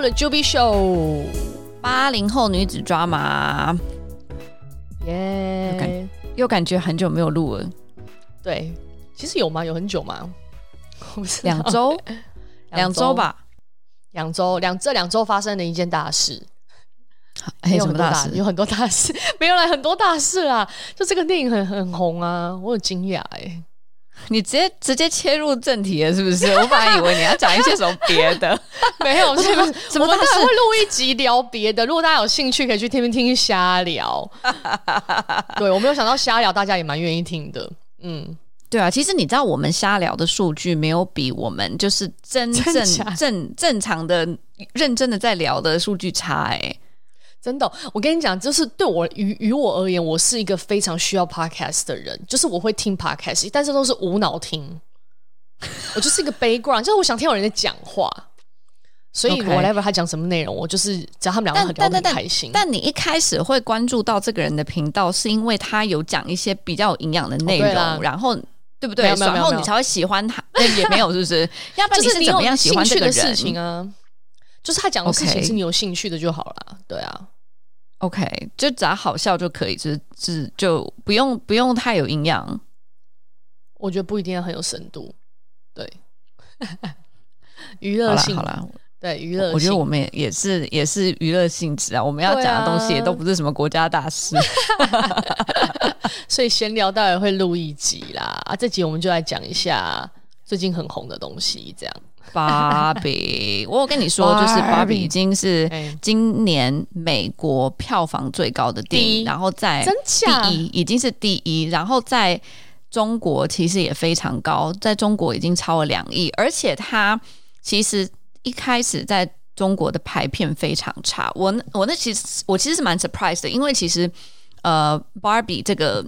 The Juby Show，八零后女子抓马，耶又感觉很久没有录了。对，其实有吗？有很久吗？两周，两周吧，两周两这两周发生了一件大事。还有什么大事？有很多大事，没有来很多大事啊！就这个电影很很红啊，我很惊讶哎。你直接直接切入正题了，是不是？我本来以为你要讲一些什么别的，没有，什么什么大事？会录一集聊别的。如果大家有兴趣，可以去听听瞎聊。对，我没有想到瞎聊，大家也蛮愿意听的。嗯，对啊，其实你知道，我们瞎聊的数据没有比我们就是真正正正，正常的认真的在聊的数据差哎、欸。真的，我跟你讲，就是对我于于我而言，我是一个非常需要 podcast 的人，就是我会听 podcast，但是都是无脑听。我就是一个 background，就是我想听有人在讲话，所以 whatever 他讲什么内容，我就是只要他们两个很聊得很开心。但你一开始会关注到这个人的频道，是因为他有讲一些比较有营养的内容，哦、然后对不对？然后你才会喜欢他。也没有，是不是？要不然你是怎么样喜欢这个人？事情啊？就是他讲的事情是你有兴趣的就好了.对啊，OK，就只要好笑就可以，就是就就不用不用太有营养，我觉得不一定要很有深度，对，娱乐性好了，对娱乐，我觉得我们也也是也是娱乐性质啊，我们要讲的东西也都不是什么国家大事，啊、所以闲聊当然会录一集啦，啊，这集我们就来讲一下最近很红的东西，这样。芭比，我有跟你说，就是芭比已经是今年美国票房最高的电影，然后在第一已经是第一，然后在中国其实也非常高，在中国已经超了两亿，而且它其实一开始在中国的排片非常差，我我那其实我其实是蛮 surprised 的，因为其实呃芭比这个。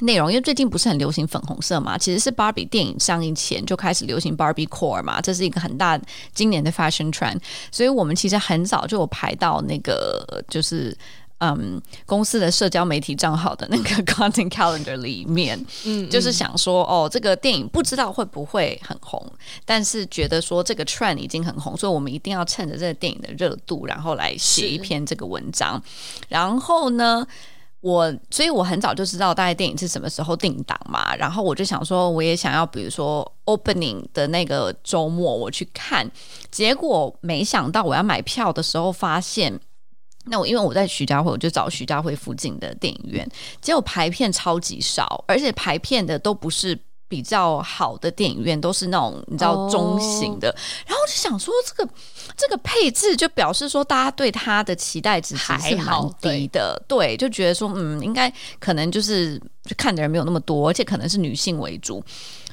内容，因为最近不是很流行粉红色嘛，其实是 Barbie 电影上映前就开始流行 Barbie Core 嘛，这是一个很大今年的 fashion trend，所以我们其实很早就有排到那个就是嗯公司的社交媒体账号的那个 content calendar 里面，嗯，就是想说哦，这个电影不知道会不会很红，但是觉得说这个 trend 已经很红，所以我们一定要趁着这个电影的热度，然后来写一篇这个文章，然后呢。我所以，我很早就知道大概电影是什么时候定档嘛，然后我就想说，我也想要，比如说 opening 的那个周末我去看，结果没想到我要买票的时候发现，那我因为我在徐家汇，我就找徐家汇附近的电影院，结果排片超级少，而且排片的都不是。比较好的电影院都是那种你知道中型的，oh. 然后就想说这个这个配置就表示说大家对它的期待值还是蛮低的，对，就觉得说嗯应该可能就是就看的人没有那么多，而且可能是女性为主，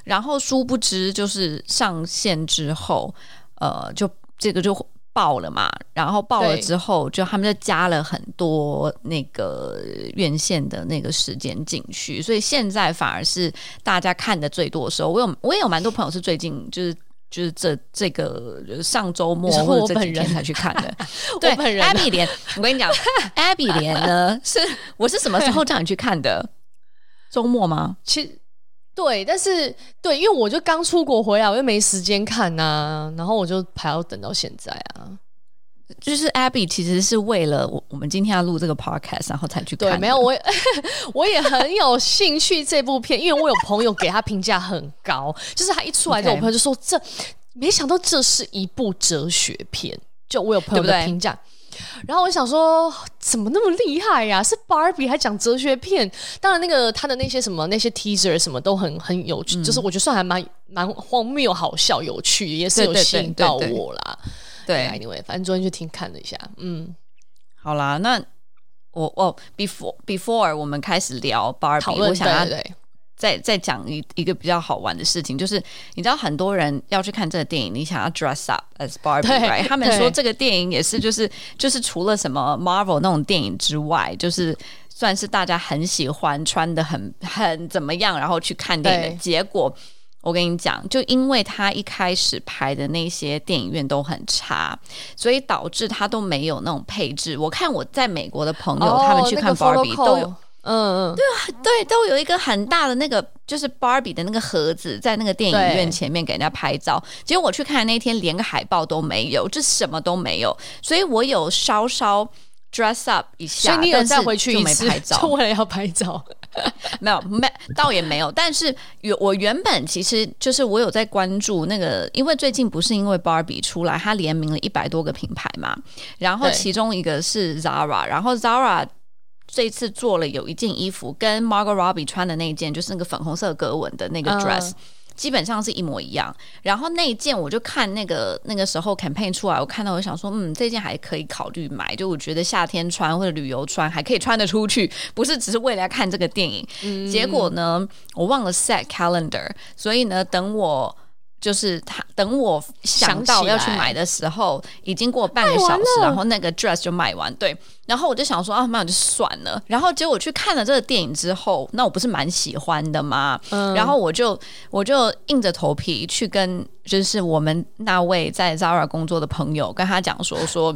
然后殊不知就是上线之后，呃，就这个就。爆了嘛，然后爆了之后，就他们就加了很多那个院线的那个时间进去，所以现在反而是大家看的最多的时候。我有我也有蛮多朋友是最近就是就是这这个上周末或者这几天才去看的。对，Abby 莲，我跟你讲，Abby 莲呢是我是什么时候叫你去看的？周末吗？其实。对，但是对，因为我就刚出国回来，我又没时间看呐、啊，然后我就还要等到现在啊。就是 Abby 其实是为了我，我们今天要录这个 podcast，然后才去看。对，没有我，我也很有兴趣这部片，因为我有朋友给他评价很高，就是他一出来之后，我朋友就说这没想到这是一部哲学片，就我有朋友的评价。然后我想说，怎么那么厉害呀、啊？是 Barbie 还讲哲学片？当然，那个他的那些什么那些 teaser 什么都很很有趣，嗯、就是我觉得算还蛮蛮荒谬、好笑、有趣，也是有吸引到我啦。对，对，对，对，对，Anyway，反正昨天就听看了一下，嗯，好啦，那我哦，before before 我们开始聊 Barbie，我想要。再再讲一一个比较好玩的事情，就是你知道很多人要去看这个电影，你想要 dress up as Barbie，right？他们说这个电影也是就是就是除了什么 Marvel 那种电影之外，就是算是大家很喜欢穿的很很怎么样，然后去看电影的结果。我跟你讲，就因为他一开始拍的那些电影院都很差，所以导致他都没有那种配置。我看我在美国的朋友，他们去看 Barbie 都有。嗯嗯，对啊，对，都有一个很大的那个就是 Barbie 的那个盒子，在那个电影院前面给人家拍照。结果我去看那天，连个海报都没有，就什么都没有。所以我有稍稍 dress up 一下，所以你有再回去就没拍照，就为了要拍照。没有，没，倒也没有。但是有，我原本其实就是我有在关注那个，因为最近不是因为 Barbie 出来，它联名了一百多个品牌嘛，然后其中一个是 Zara，然后 Zara。这一次做了有一件衣服，跟 Margot Robbie 穿的那一件，就是那个粉红色格纹的那个 dress，、uh, 基本上是一模一样。然后那一件，我就看那个那个时候 campaign 出来，我看到我想说，嗯，这件还可以考虑买，就我觉得夏天穿或者旅游穿还可以穿得出去，不是只是为了要看这个电影。嗯、结果呢，我忘了 set calendar，所以呢，等我。就是他等我想到要去买的时候，已经过半个小时，然后那个 dress 就卖完。对，然后我就想说啊，那就算了。然后结果我去看了这个电影之后，那我不是蛮喜欢的吗？嗯，然后我就我就硬着头皮去跟就是我们那位在 Zara 工作的朋友跟他讲说说。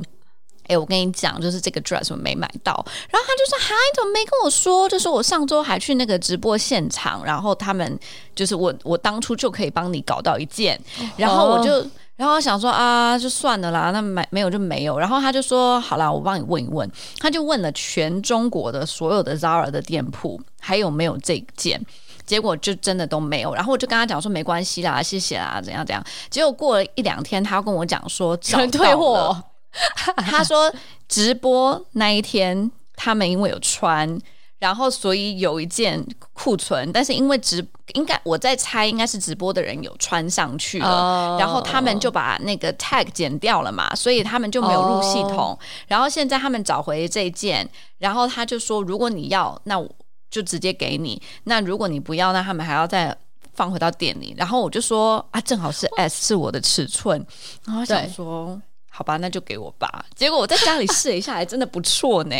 哎，我跟你讲，就是这个 dress 我没买到，然后他就说：“哈，你怎么没跟我说？就是我上周还去那个直播现场，然后他们就是我，我当初就可以帮你搞到一件，然后我就，然后我想说啊，就算了啦，那买没有就没有。然后他就说：好啦，我帮你问一问。他就问了全中国的所有的 Zara 的店铺还有没有这件，结果就真的都没有。然后我就跟他讲说：没关系啦，谢谢啦，怎样怎样。结果过了一两天，他跟我讲说全 退货。” 他说直播那一天他们因为有穿，然后所以有一件库存，但是因为直应该我在猜应该是直播的人有穿上去了，oh. 然后他们就把那个 tag 剪掉了嘛，所以他们就没有入系统。Oh. 然后现在他们找回这一件，然后他就说如果你要，那我就直接给你；那如果你不要，那他们还要再放回到店里。然后我就说啊，正好是 S 是我的尺寸，然后想说。好吧，那就给我吧。结果我在家里试了一下，还真的不错呢。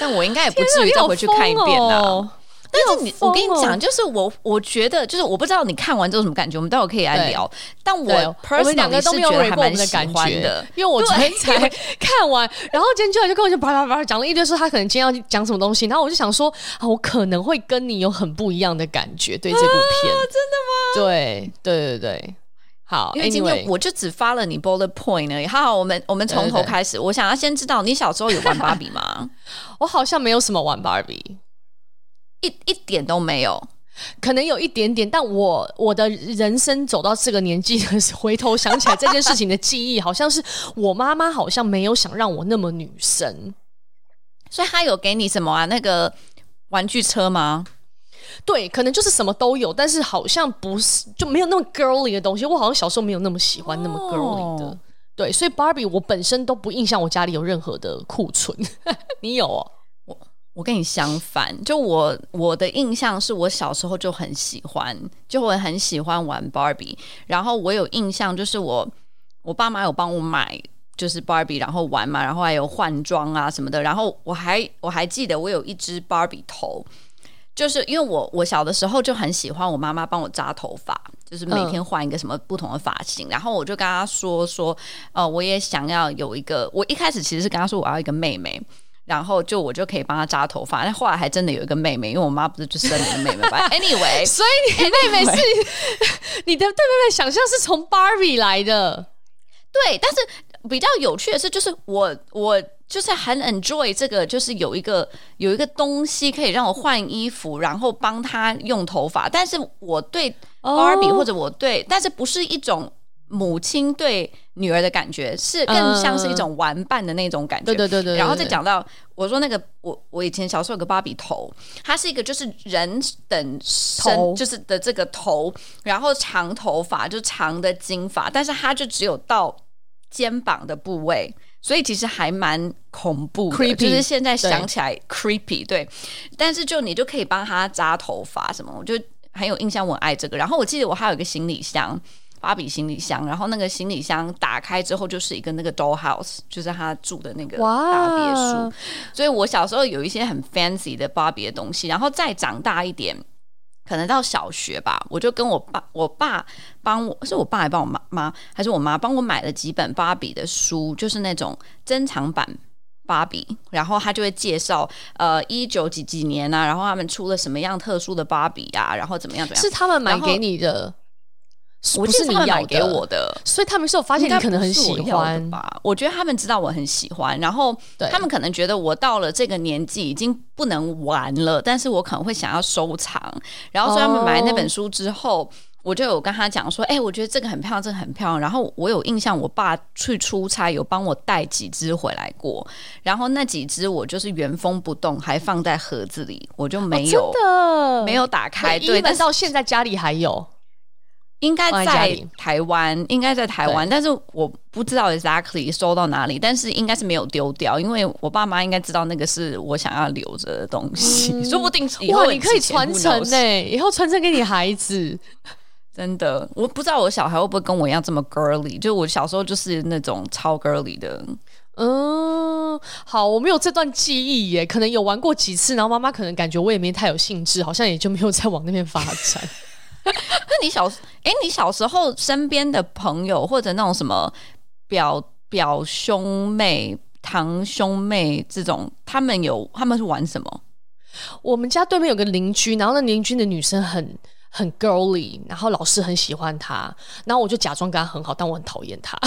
但我应该也不至于再回去看一遍哦。但是你，我跟你讲，就是我，我觉得，就是我不知道你看完之后什么感觉，我们待会可以来聊。但我 personally 是觉得还蛮喜欢的，因为我昨天才 看完，然后今天就来就跟我就叭叭叭讲了一堆，说他可能今天要讲什么东西，然后我就想说啊，我可能会跟你有很不一样的感觉，对这部片，真的吗？对，对，对，对。好，因为今天我就只发了你 bullet point 而已。好好，我们我们从头开始。我想要先知道你小时候有玩芭比吗？我好像没有什么玩芭比，一一点都没有。可能有一点点，但我我的人生走到这个年纪的时候，回头想起来这件事情的记忆，好像是我妈妈好像没有想让我那么女生，所以她有给你什么啊？那个玩具车吗？对，可能就是什么都有，但是好像不是就没有那么 girly 的东西。我好像小时候没有那么喜欢那么 girly 的，oh. 对，所以 Barbie 我本身都不印象我家里有任何的库存。你有哦？我我跟你相反，就我我的印象是我小时候就很喜欢，就我很喜欢玩 Barbie。然后我有印象，就是我我爸妈有帮我买，就是 Barbie，然后玩嘛，然后还有换装啊什么的。然后我还我还记得我有一只 Barbie 头。就是因为我我小的时候就很喜欢我妈妈帮我扎头发，就是每天换一个什么不同的发型，嗯、然后我就跟她说说，呃，我也想要有一个。我一开始其实是跟她说我要一个妹妹，然后就我就可以帮她扎头发。但后来还真的有一个妹妹，因为我妈不是就生了一个妹妹吧？Anyway，所以你妹妹是 你的对妹妹想象是从 Barbie 来的，对。但是比较有趣的是，就是我我。就是很 enjoy 这个，就是有一个有一个东西可以让我换衣服，然后帮他用头发。但是我对 Barbie 或者我对，但是不是一种母亲对女儿的感觉，是更像是一种玩伴的那种感觉。对对对对。然后再讲到我说那个，我我以前小时候有个芭比头，它是一个就是人等身，就是的这个头，然后长头发就长的金发，但是它就只有到肩膀的部位。所以其实还蛮恐怖的，Creepy, 就是现在想起来 creepy，对。但是就你就可以帮他扎头发什么，我就很有印象，我爱这个。然后我记得我还有一个行李箱，芭比行李箱。然后那个行李箱打开之后就是一个那个 doll house，就是他住的那个大别墅。所以我小时候有一些很 fancy 的芭比的东西。然后再长大一点。可能到小学吧，我就跟我爸，我爸帮我，是我爸还帮我妈妈，还是我妈帮我买了几本芭比的书，就是那种珍藏版芭比，然后他就会介绍呃一九几几年啊，然后他们出了什么样特殊的芭比啊，然后怎么样怎么样，是他们买给你的。不是你买给我的，所以他们是有发现你可能很喜欢吧？我觉得他们知道我很喜欢，然后他们可能觉得我到了这个年纪已经不能玩了，但是我可能会想要收藏。然后所以他们买那本书之后，哦、我就有跟他讲说：“哎、欸，我觉得这个很漂亮，这个很漂亮。”然后我有印象，我爸去出差有帮我带几只回来过，然后那几只我就是原封不动还放在盒子里，我就没有、没有打开。对，但到现在家里还有。应该在台湾，应该在台湾，但是我不知道 exactly 收到哪里，但是应该是没有丢掉，因为我爸妈应该知道那个是我想要留着的东西，嗯、说不定以后你可以传承呢，以后传承给你孩子。真的，我不知道我小孩会不会跟我一样这么 girly，就我小时候就是那种超 girly 的。嗯，好，我没有这段记忆耶，可能有玩过几次，然后妈妈可能感觉我也没太有兴致，好像也就没有再往那边发展。那你小哎、你小时候身边的朋友或者那种什么表表兄妹、堂兄妹这种，他们有他们是玩什么？我们家对面有个邻居，然后那邻居的女生很很 girly，然后老师很喜欢她，然后我就假装跟她很好，但我很讨厌她。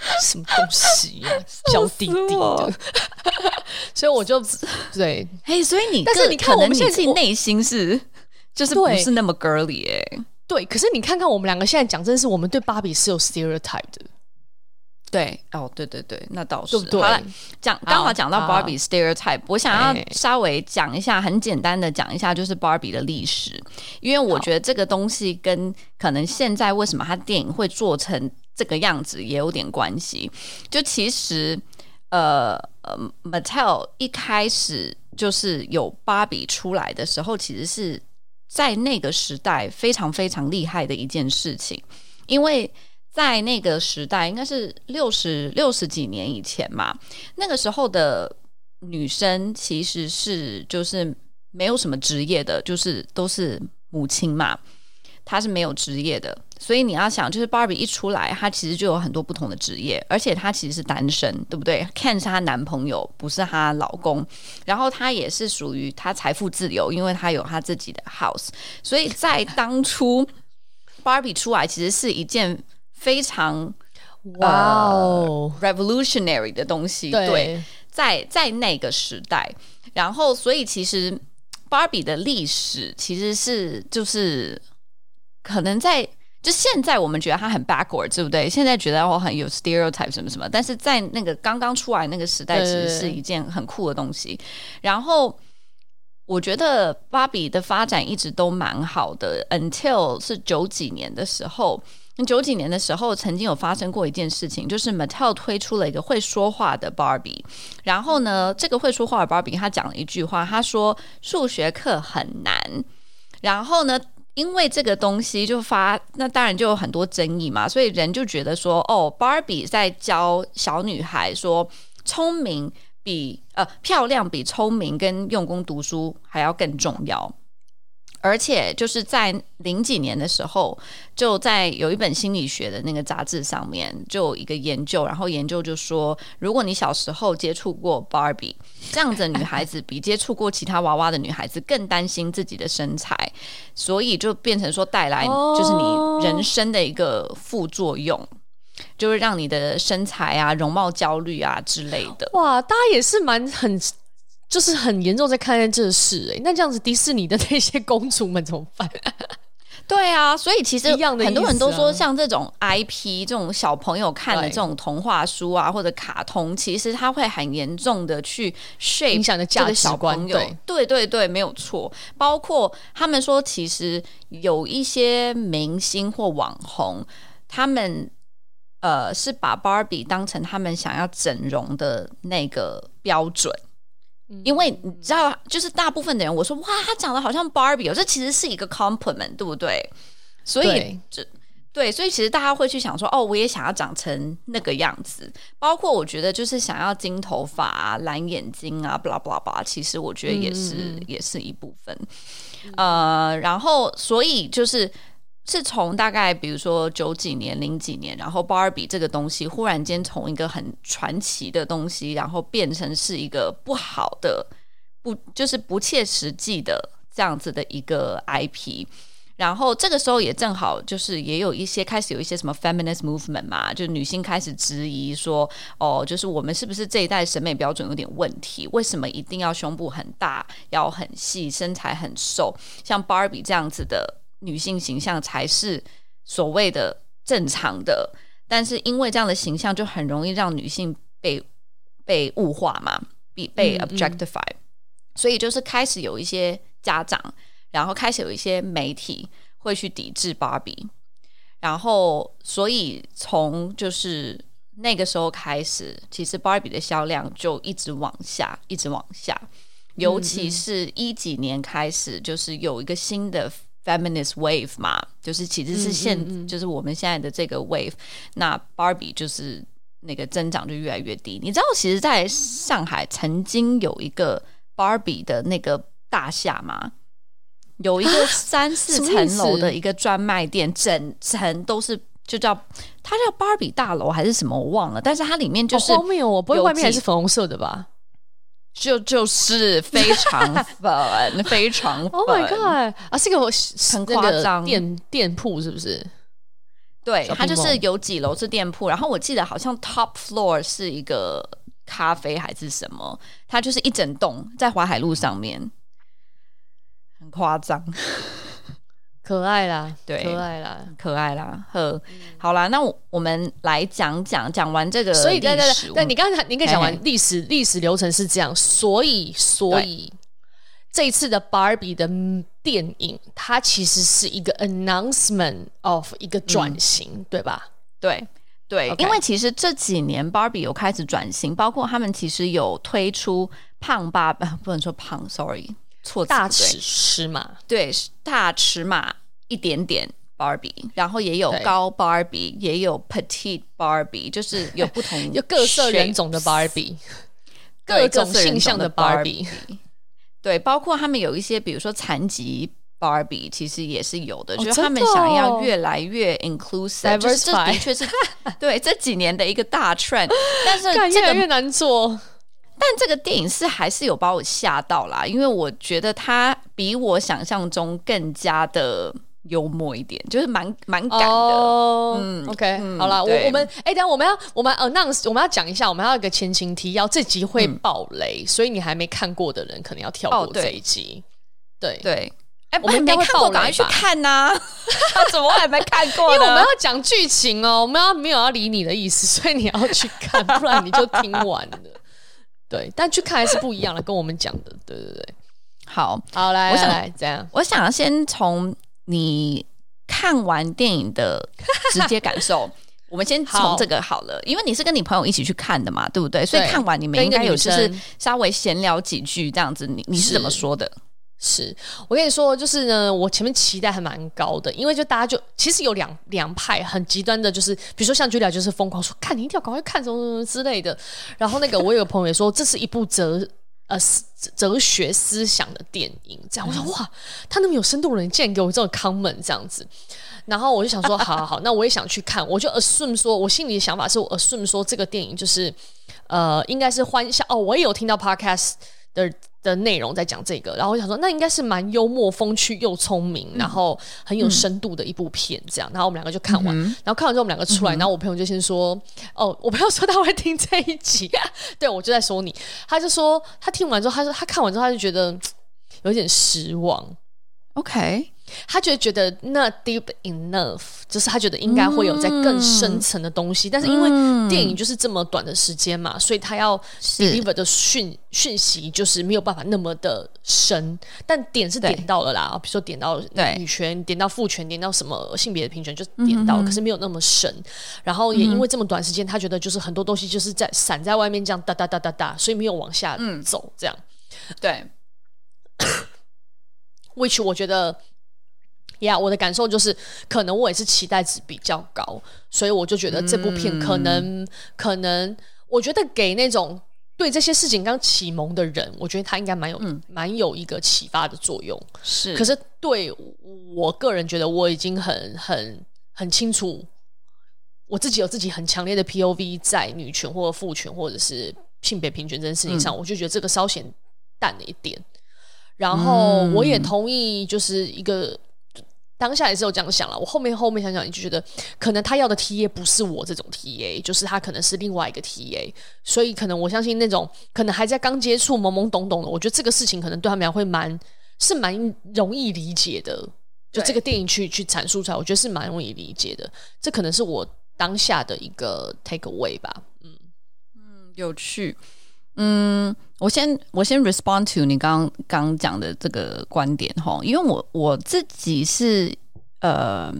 什么东西呀、啊，娇滴滴的，所以我就 对，嘿，所以你，但是你看，我们现在自己内心是，就是不是那么 girly 哎、欸，对，可是你看看我们两个现在讲，真的是我们对芭比是有 stereotype 的，对，哦，对对对，那倒是，对不对？好了，讲刚好讲到芭比 stereotype，我想要稍微讲一下，很简单的讲一下，就是芭比的历史，因为我觉得这个东西跟可能现在为什么它电影会做成。这个样子也有点关系。就其实，呃呃，Mattel 一开始就是有芭比出来的时候，其实是在那个时代非常非常厉害的一件事情。因为在那个时代，应该是六十六十几年以前嘛，那个时候的女生其实是就是没有什么职业的，就是都是母亲嘛。她是没有职业的，所以你要想，就是 Barbie 一出来，她其实就有很多不同的职业，而且她其实是单身，对不对？Ken 是她男朋友，不是她老公。然后她也是属于她财富自由，因为她有她自己的 house。所以在当初 Barbie 出来，其实是一件非常哇哦、uh, revolutionary 的东西。对，对，在在那个时代，然后所以其实 Barbie 的历史其实是就是。可能在就现在，我们觉得他很 backward，对不对？现在觉得我很有 stereotype 什么什么，但是在那个刚刚出来那个时代，其实是一件很酷的东西。然后我觉得芭比的发展一直都蛮好的，until 是九几年的时候。九几年的时候，曾经有发生过一件事情，就是 Mattel 推出了一个会说话的芭比。然后呢，这个会说话的芭比，他讲了一句话，他说：“数学课很难。”然后呢，因为这个东西就发，那当然就有很多争议嘛，所以人就觉得说，哦，芭比在教小女孩说，聪明比呃漂亮比聪明跟用功读书还要更重要。而且就是在零几年的时候，就在有一本心理学的那个杂志上面，就有一个研究，然后研究就说，如果你小时候接触过 Barbie 这样子的女孩子，比接触过其他娃娃的女孩子更担心自己的身材，所以就变成说带来就是你人生的一个副作用，就是让你的身材啊、容貌焦虑啊之类的。哇，大家也是蛮很。就是很严重在看待这事哎、欸，那这样子迪士尼的那些公主们怎么办？对啊，所以其实很多人都说，像这种 IP 这种小朋友看的这种童话书啊，或者卡通，其实它会很严重的去 shape 影响的价值观。对对对对，没有错。包括他们说，其实有一些明星或网红，他们呃是把 Barbie 当成他们想要整容的那个标准。因为你知道，就是大部分的人，我说哇，她长得好像 Barbie 哦，这其实是一个 compliment，对不对？所以这对，所以其实大家会去想说，哦，我也想要长成那个样子。包括我觉得，就是想要金头发啊、蓝眼睛啊，blah blah blah，其实我觉得也是、嗯、也是一部分。呃，然后所以就是。是从大概比如说九几年、零几年，然后 Barbie 这个东西忽然间从一个很传奇的东西，然后变成是一个不好的、不就是不切实际的这样子的一个 IP。然后这个时候也正好就是也有一些开始有一些什么 feminist movement 嘛，就女性开始质疑说，哦，就是我们是不是这一代审美标准有点问题？为什么一定要胸部很大、腰很细、身材很瘦，像 Barbie 这样子的女性形象才是所谓的正常的？但是因为这样的形象就很容易让女性被被物化嘛，被被 objectify，嗯嗯，所以就是开始有一些家长。然后开始有一些媒体会去抵制芭比，然后所以从就是那个时候开始，其实芭比的销量就一直往下，一直往下。尤其是一几年开始，就是有一个新的 feminist wave 嘛，就是其实是现、嗯嗯嗯、就是我们现在的这个 wave，那 Barbie 就是那个增长就越来越低。你知道，其实在上海曾经有一个 Barbie 的那个大厦吗？有一个三四层楼的一个专卖店，整层都是就叫它叫芭比大楼还是什么我忘了，但是它里面就是后面我不会外面还是粉红色的吧？就就是 非常粉，非常粉。Oh my god！啊，是个很夸张店店铺是不是？对，它就是有几楼是店铺，然后我记得好像 top floor 是一个咖啡还是什么，它就是一整栋在淮海路上面。很夸张，可爱啦，对，可爱啦，可爱啦，呵，嗯、好啦，那我们来讲讲，讲完这个，所以对对对，对你刚才你可以讲完历史，历史流程是这样，所以所以这一次的 Barbie 的电影，它其实是一个 announcement of 一个转型，嗯、对吧？对对.因为其实这几年 Barbie 有开始转型，包括他们其实有推出胖爸爸，不能说胖，sorry。错，大尺尺码，对，大尺码一点点 Barbie，然后也有高 Barbie，也有 petite Barbie，就是有不同 有各色人种的 Barbie，各种性向的 Barbie，对，包括他们有一些，比如说残疾 Barbie，其实也是有的，就是他们想要越来越 inclusive，就是这的确是 对这几年的一个大 trend，但是越来越难做。但这个电影是还是有把我吓到啦，因为我觉得它比我想象中更加的幽默一点，就是蛮蛮感的。Oh, 嗯，OK，、嗯、好了，我我们哎，等下我们要我们呃，那我们要讲一下，我们要有一个前情提要，这集会爆雷，嗯、所以你还没看过的人可能要跳过这一集。哦、对对，哎，我们没看过，赶快去看呐、啊！怎么还没看过？因为我们要讲剧情哦，我们要没有要理你的意思，所以你要去看，不然你就听完了。对，但去看还是不一样的，跟我们讲的，对对对。好，好来，我想来这样，我想要先从你看完电影的直接感受，我们先从这个好了，好因为你是跟你朋友一起去看的嘛，对不对？对，所以看完你们应该有就是稍微闲聊几句这样子，你你是怎么说的？是我跟你说，就是呢，我前面期待还蛮高的，因为就大家就其实有两两派很极端的，就是比如说像 Julia 就是疯狂说看你一定要赶快看什么什么之类的，然后那个我有个朋友也说这是一部哲呃哲学思想的电影，这样。我说哇，他那么有深度的人竟然给我这种 comment 这样子，然后我就想说 好好好，那我也想去看，我就 assume 说我心里的想法是我 assume 说这个电影就是呃应该是欢笑哦，我也有听到 podcast 的。的内容在讲这个，然后我想说，那应该是蛮幽默、风趣又聪明，嗯、然后很有深度的一部片，这样。然后我们两个就看完，嗯、然后看完之后我们两个出来，嗯、然后我朋友就先说：“哦，我朋友说他会听这一集。”对，我就在说你，他就说他听完之后，他说他看完之后他就觉得有点失望。OK。他觉得觉得那 deep enough，就是他觉得应该会有在更深层的东西，嗯、但是因为电影就是这么短的时间嘛，所以他要 deliver 的讯讯息就是没有办法那么的深，但点是点到了啦，比如说点到女权，点到父权，点到什么性别的平权，就点到可是没有那么深。然后也因为这么短时间，他觉得就是很多东西就是在散在外面这样哒哒哒哒哒，所以没有往下走这样。嗯、对，which 我觉得。呀，yeah, 我的感受就是，可能我也是期待值比较高，所以我就觉得这部片可能，嗯、可能，我觉得给那种对这些事情刚启蒙的人，我觉得他应该蛮有蛮、嗯、有一个启发的作用。是，可是对我个人觉得，我已经很很很清楚，我自己有自己很强烈的 POV 在女权或者父权或者是性别平权这件事情上，嗯、我就觉得这个稍显淡了一点。然后我也同意，就是一个。当下也是有这样想了，我后面后面想想，你就觉得可能他要的 TA 不是我这种 TA，就是他可能是另外一个 TA，所以可能我相信那种可能还在刚接触懵懵懂懂的，我觉得这个事情可能对他们俩会蛮是蛮容易理解的，就这个电影去去阐述出来，我觉得是蛮容易理解的，这可能是我当下的一个 take away 吧，嗯嗯，有趣。嗯，我先我先 respond to 你刚刚讲的这个观点哈，因为我我自己是呃，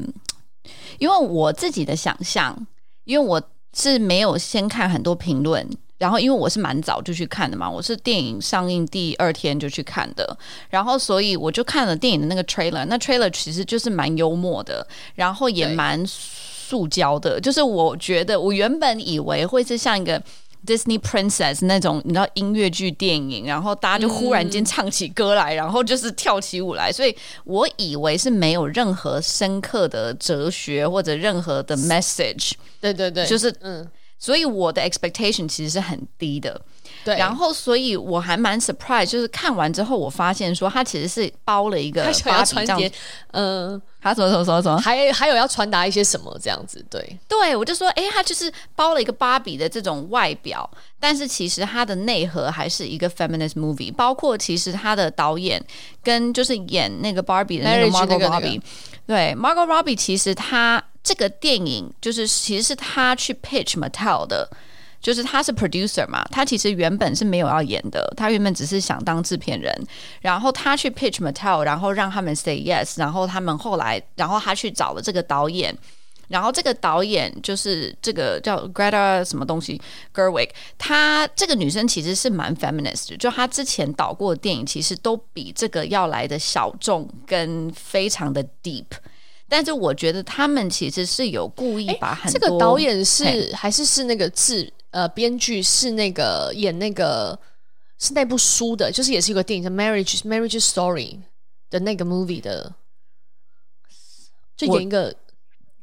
因为我自己的想象，因为我是没有先看很多评论，然后因为我是蛮早就去看的嘛，我是电影上映第二天就去看的，然后所以我就看了电影的那个 trailer，那 trailer 其实就是蛮幽默的，然后也蛮塑胶的，就是我觉得我原本以为会是像一个。Disney Princess 那种你知道音乐剧电影，然后大家就忽然间唱起歌来，嗯、然后就是跳起舞来，所以我以为是没有任何深刻的哲学或者任何的 message。对对对，就是嗯，所以我的 expectation 其实是很低的。对，然后所以我还蛮 surprise，就是看完之后我发现说他其实是包了一个芭比这样，嗯。他什么什么什么什么，还还有要传达一些什么这样子？对，对我就说，哎，他就是包了一个芭比的这种外表，但是其实他的内核还是一个 feminist movie。包括其实他的导演跟就是演那个芭比的那个 Margot Robbie，对 Margot Robbie，其实他这个电影就是其实是他去 pitch Mattel 的。就是他是 producer 嘛，他其实原本是没有要演的，他原本只是想当制片人，然后他去 pitch Mattel，然后让他们 say yes，然后他们后来，然后他去找了这个导演，然后这个导演就是这个叫 Greta 什么东西 Gerwig，她这个女生其实是蛮 feminist，就她之前导过的电影其实都比这个要来的小众跟非常的 deep，但是我觉得他们其实是有故意把很多这个导演是还是是那个字。呃，编剧是那个演那个是那部书的，就是也是一个电影叫《Marriage Marriage Story》的那个 movie 的，就演一个，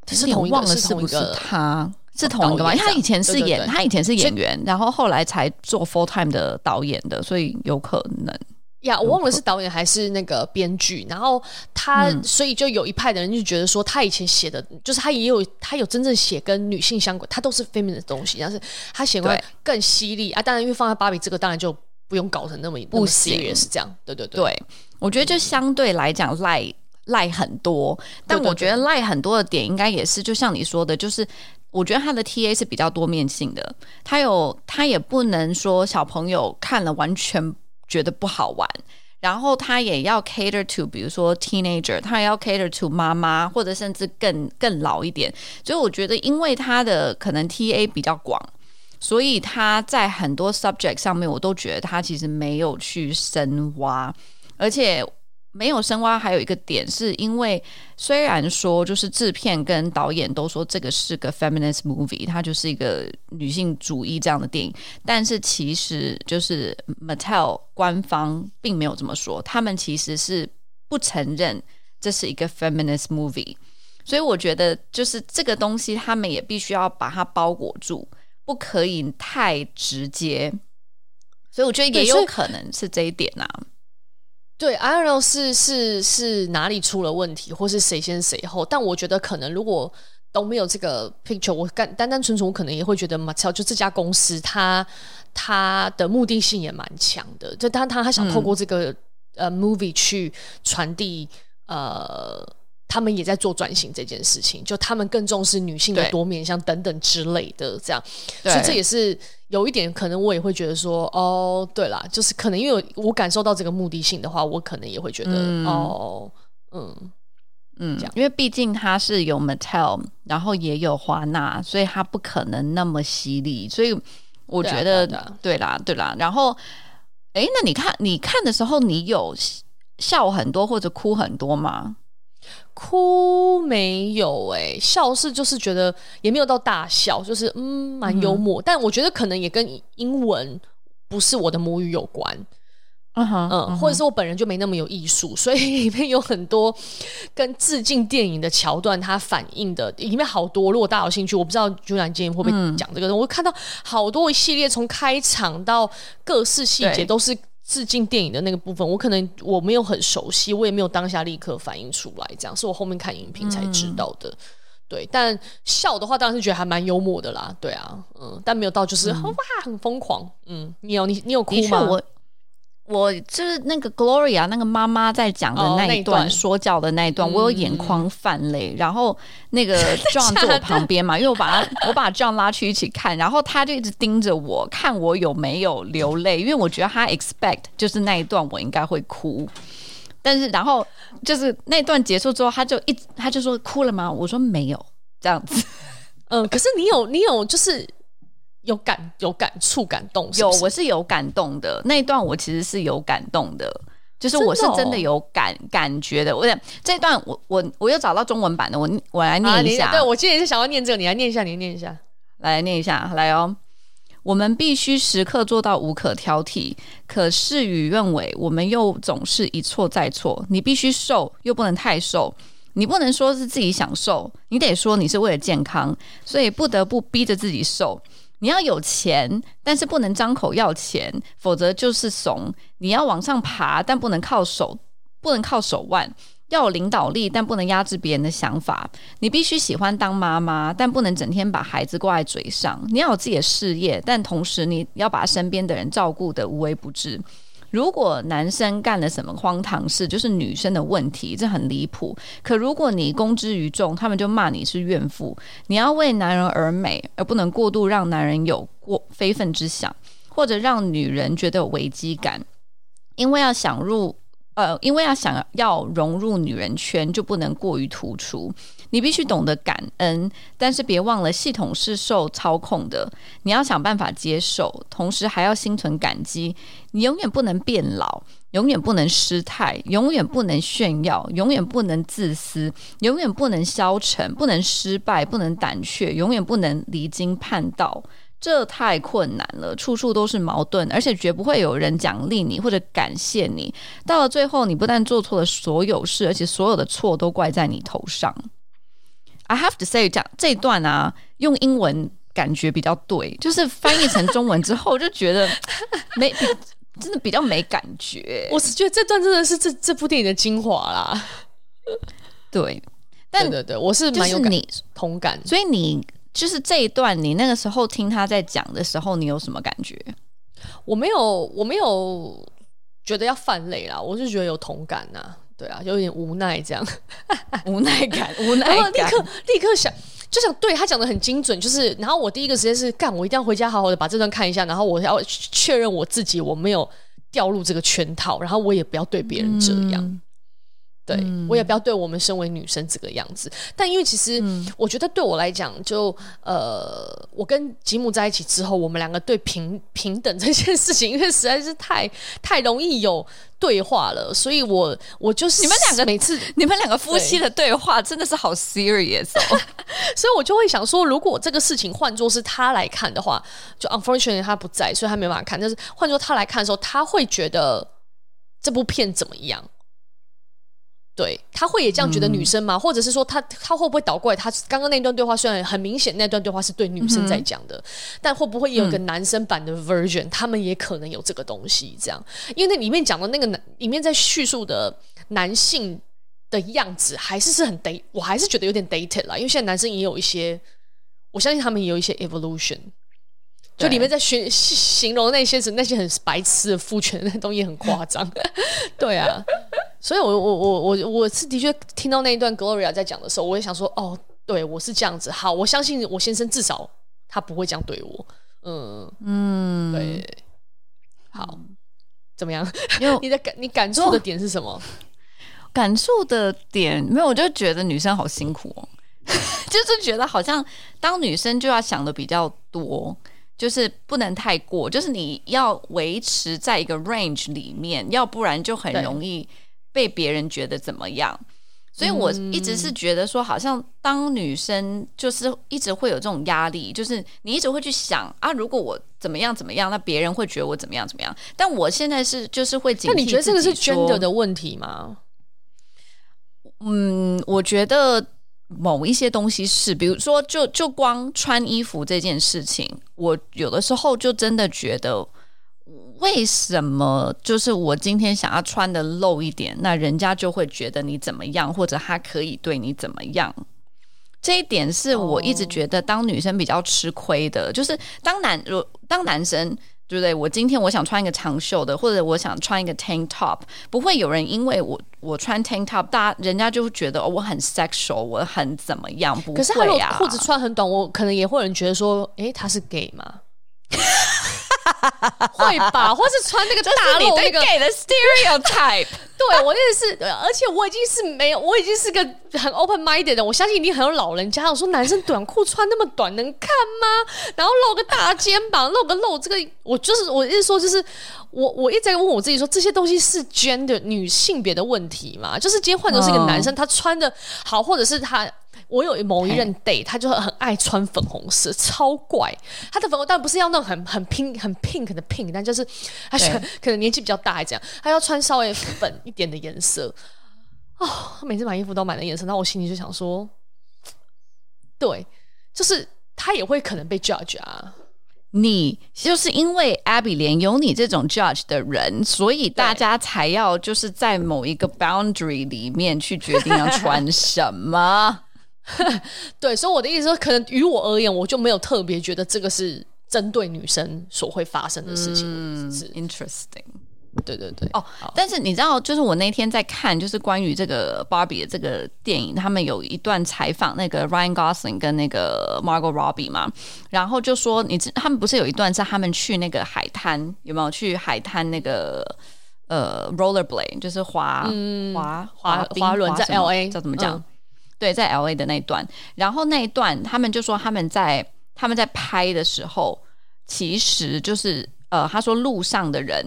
他是同忘了，是不是他是同一个吗？因为他以前是演，他以前是演员，然后后来才做 full time 的导演的，所以有可能。呀，我忘了是导演还是那个编剧，然后他，嗯、所以就有一派的人就觉得说，他以前写的，就是他也有他有真正写跟女性相关，他都是 feminine 的东西，但是他写过更犀利啊。当然，因为放在芭比这个，当然就不用搞成那么不 serious 这样。对对对，对，我觉得就相对来讲赖赖很多，但我觉得赖很多的点应该也是，就像你说的，就是我觉得他的 TA 是比较多面性的，他有他也不能说小朋友看了完全。觉得不好玩，然后他也要 cater to，比如说 teenager，他也要 cater to 妈妈，或者甚至更更老一点。所以我觉得，因为他的可能 TA 比较广，所以他在很多 subject 上面，我都觉得他其实没有去深挖，而且。没有深挖，还有一个点是因为，虽然说就是制片跟导演都说这个是个 feminist movie，它就是一个女性主义这样的电影，但是其实就是 Mattel 官方并没有这么说，他们其实是不承认这是一个 feminist movie，所以我觉得就是这个东西他们也必须要把它包裹住，不可以太直接，所以我觉得也有可能是这一点呐、啊。对，I don't know 是是是哪里出了问题，或是谁先谁后。但我觉得可能如果都没有这个 picture，我干单单纯纯我可能也会觉得 Mattel 就这家公司，它它的目的性也蛮强的。就他他他想透过这个、嗯、呃 movie 去传递呃。他们也在做转型这件事情，就他们更重视女性的多面向等等之类的，这样，对。所以这也是有一点可能，我也会觉得说，哦，对啦，就是可能因为我感受到这个目的性的话，我可能也会觉得，嗯、哦，嗯。嗯，这样，因为毕竟它是有 Mattel，然后也有华纳，所以它不可能那么犀利，所以我觉得，对，啊、对，对啦，对啦，然后，哎，那你看，你看的时候，你有笑很多或者哭很多吗？哭没有哎、欸，笑是就是觉得也没有到大笑，就是嗯蛮幽默，嗯、但我觉得可能也跟英文不是我的母语有关。嗯哼嗯，或者是我本人就没那么有艺术，所以里面有很多跟致敬电影的桥段，它反映的里面好多。如果大家有兴趣，我不知道朱兰今天会不会讲这个。嗯、我会看到好多一系列，从开场到各式细节都是致敬电影的那个部分。我可能我没有很熟悉，我也没有当下立刻反应出来，这样是我后面看影评才知道的。嗯、对，但笑的话当然是觉得还蛮幽默的啦。对啊，嗯，但没有到就是、嗯、哇很疯狂。嗯，你有你你有哭吗？我就是那个 Gloria 那个妈妈在讲的那一段说教的那一段，我有眼眶泛泪。然后那个 John 坐我旁边嘛，因为我把他 我把 John 拉去一起看，然后他就一直盯着我看我有没有流泪，因为我觉得他 expect 就是那一段我应该会哭。但是然后就是那段结束之后，他就一直他就说哭了吗？我说没有这样子。嗯，可是你有你有就是。有感有感触感动是是？有，我是有感动的那一段，我其实是有感动的，就是我是真的有感、哦、感觉的。我讲这段，我我我又找到中文版的，我我来念一下。啊、对，我今天也是想要念这个，你来念一下，你念一下，来念一下，来哦。我们必须时刻做到无可挑剔，可事与愿违，我们又总是一错再错。你必须瘦，又不能太瘦，你不能说是自己想瘦，你得说你是为了健康，所以不得不逼着自己瘦。你要有钱，但是不能张口要钱，否则就是怂。你要往上爬，但不能靠手，不能靠手腕。要有领导力，但不能压制别人的想法。你必须喜欢当妈妈，但不能整天把孩子挂在嘴上。你要有自己的事业，但同时你要把身边的人照顾得无微不至。如果男生干了什么荒唐事，就是女生的问题，这很离谱。可如果你公之于众，他们就骂你是怨妇。你要为男人而美，而不能过度让男人有过非分之想，或者让女人觉得有危机感。因为要想入，呃，因为要想要融入女人圈，就不能过于突出。你必须懂得感恩，但是别忘了系统是受操控的。你要想办法接受，同时还要心存感激。你永远不能变老，永远不能失态，永远不能炫耀，永远不能自私，永远不能消沉，不能失败，不能胆怯，永远不能离经叛道。这太困难了，处处都是矛盾，而且绝不会有人奖励你或者感谢你。到了最后，你不但做错了所有事，而且所有的错都怪在你头上。I have to say，讲这一段啊，用英文感觉比较对，就是翻译成中文之后就觉得没，真的比较没感觉。我是觉得这段真的是这这部电影的精华啦。对，但对对对，我是蛮有感你同感。所以你就是这一段，你那个时候听他在讲的时候，你有什么感觉？我没有，我没有觉得要泛泪啦，我是觉得有同感呐。对啊，有点无奈这样，无奈感，无奈感，立刻立刻想，就想对他讲的很精准，就是，然后我第一个时间是干，我一定要回家好好的把这段看一下，然后我要确认我自己我没有掉入这个圈套，然后我也不要对别人这样。嗯对，嗯、我也不要对我们身为女生这个样子。但因为其实，我觉得对我来讲，就呃，我跟吉姆在一起之后，我们两个对平平等这件事情，因为实在是太太容易有对话了，所以我我就是你们两个每次你们两个夫妻的对话真的是好 serious 哦，所以我就会想说，如果这个事情换作是他来看的话，就 unfortunately 他不在，所以他没办法看。但是换作他来看的时候，他会觉得这部片怎么样？对，他会也这样觉得女生吗？嗯、或者是说他他会不会倒过来？他刚刚那段对话虽然很明显，那段对话是对女生在讲的，嗯、但会不会也有个男生版的 version？、嗯、他们也可能有这个东西，这样，因为那里面讲的那个男，里面在叙述的男性的样子，还是是很 date，我还是觉得有点 dated 啦。因为现在男生也有一些，我相信他们也有一些 evolution。就里面在学形容那些是那些很白痴的父权的那东西很夸张，对啊，所以我我我我我是的确听到那一段 Gloria 在讲的时候，我也想说，哦，对我是这样子，好，我相信我先生至少他不会这样对我，嗯嗯，对，好，怎么样？因为 你的感你感触的点是什么？感触的点没有，我就觉得女生好辛苦哦，就是觉得好像当女生就要想的比较多。就是不能太过，就是你要维持在一个 range 里面，要不然就很容易被别人觉得怎么样。所以我一直是觉得说，好像当女生就是一直会有这种压力，就是你一直会去想啊，如果我怎么样怎么样，那别人会觉得我怎么样怎么样。但我现在是就是会警惕，那你觉得这个是 gender 的问题吗？嗯，我觉得某一些东西是，比如说就就光穿衣服这件事情，我有的时候就真的觉得。为什么就是我今天想要穿的露一点，那人家就会觉得你怎么样，或者他可以对你怎么样？这一点是我一直觉得当女生比较吃亏的，就是当男如当男生，对不对？我今天我想穿一个长袖的，或者我想穿一个 tank top，不会有人因为我我穿 tank top，大家人家就会觉得，我很 sexual，我很怎么样？不会啊。可是他裤子穿很短，我可能也会有人觉得说，诶，他是 gay 吗？会吧，或是穿那个大露那个给的 stereotype。对，我也是，而且我已经是没有，我已经是个很 open minded 的。我相信一定很有老人家。我说男生短裤穿那么短能看吗？然后露个大肩膀，露个露这个，我就是我一直说，就是我我一直在问我自己说，这些东西是 gender 女性别的问题嘛？就是今天换成是一个男生，他穿的好，或者是他。我有某一任 date，他就很爱穿粉红色，超怪。他的粉红但不是要那种很很 pink 很 pink 的 pink，但就是他喜欢可能年纪比较大，还这样，他要穿稍微粉一点的颜色。哦，他每次买衣服都买的颜色，那我心里就想说，对，就是他也会可能被 judge 啊。你就是因为 Abby 连有你这种 judge 的人，所以大家才要就是在某一个 boundary 里面去决定要穿什么。对，所以我的意思说，可能于我而言，我就没有特别觉得这个是针对女生所会发生的事情。嗯，是 interesting。对对对。哦，但是你知道，就是我那天在看，就是关于这个 Barbie 的这个电影，他们有一段采访那个 Ryan Gosling 跟那个 Margot Robbie 嘛，然后就说，你知他们不是有一段是他们去那个海滩，有没有去海滩那个呃 rollerblade，就是滑、嗯、滑滑滑轮在 LA 叫怎么讲？嗯对，在 L A 的那一段，然后那一段他们就说他们在他们在拍的时候，其实就是呃，他说路上的人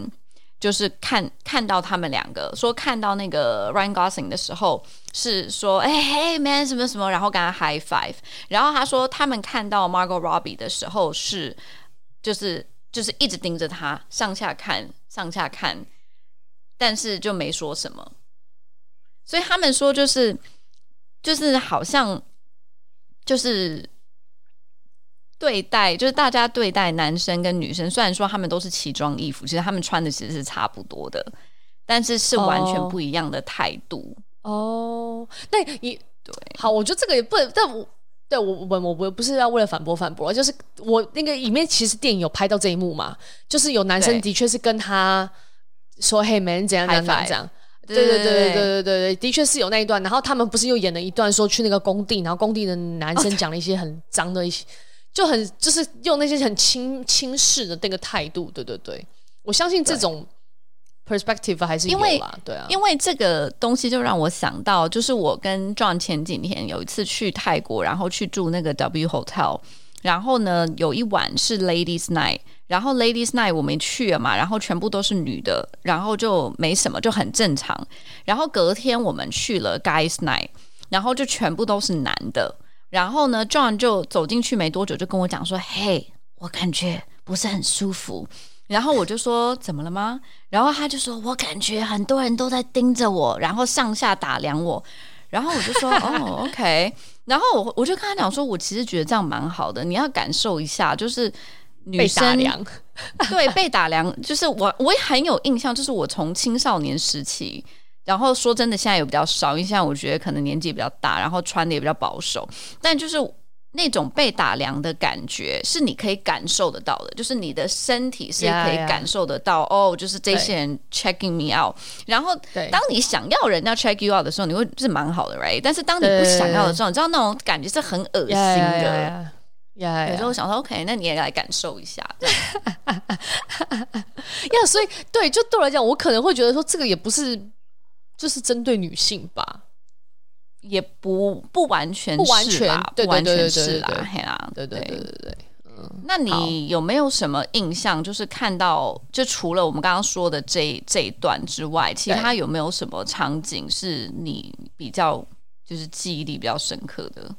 就是看看到他们两个，说看到那个 Ryan Gosling 的时候是说哎嘿 man 什么什么，然后跟他 high five，然后他说他们看到 Margot Robbie 的时候是就是就是一直盯着他上下看上下看，但是就没说什么，所以他们说就是。就是好像，就是对待，就是大家对待男生跟女生，虽然说他们都是奇装异服，其实他们穿的其实是差不多的，但是是完全不一样的态度。哦，那你对，好，我觉得这个也不能，但我对我我我我不是要为了反驳反驳，就是我那个里面其实电影有拍到这一幕嘛，就是有男生的确是跟他说：“嘿没人怎样怎样这样。”对对对对对对对，的确是有那一段。然后他们不是又演了一段，说去那个工地，然后工地的男生讲了一些很脏的一些，就很就是用那些很轻轻视的那个态度。对对对，我相信这种 perspective 还是有啦。对啊，因为这个东西就让我想到，就是我跟 John 前几天有一次去泰国，然后去住那个 W Hotel，然后呢有一晚是 Ladies Night。然后 Ladies Night 我们去了嘛，然后全部都是女的，然后就没什么，就很正常。然后隔天我们去了 Guys Night，然后就全部都是男的。然后呢，John 就走进去没多久，就跟我讲说：“嘿，我感觉不是很舒服。”然后我就说：“怎么了吗？”然后他就说：“我感觉很多人都在盯着我，然后上下打量我。”然后我就说：“ 哦，OK。”然后我我就跟他讲说：“我其实觉得这样蛮好的，你要感受一下，就是。”女生打量 对，被打量，就是我我也很有印象，就是我从青少年时期，然后说真的，现在有比较少，因为现在我觉得可能年纪比较大，然后穿的也比较保守，但就是那种被打量的感觉是你可以感受得到的，就是你的身体是可以感受得到.哦，就是这些人 checking me out，然后当你想要人家 check you out 的时候，你会是蛮好的，right？但是当你不想要的时候，你知道那种感觉是很恶心的。Yeah. 有时候想说，OK，那你也来感受一下。呀，所以对，就对我来讲，我可能会觉得说，这个也不是，就是针对女性吧，也不不完全不完全，不完全是啦，嘿啦，对对对对对。嗯，那你有没有什么印象？就是看到，就除了我们刚刚说的这这一段之外，其他有没有什么场景是你比较就是记忆力比较深刻的？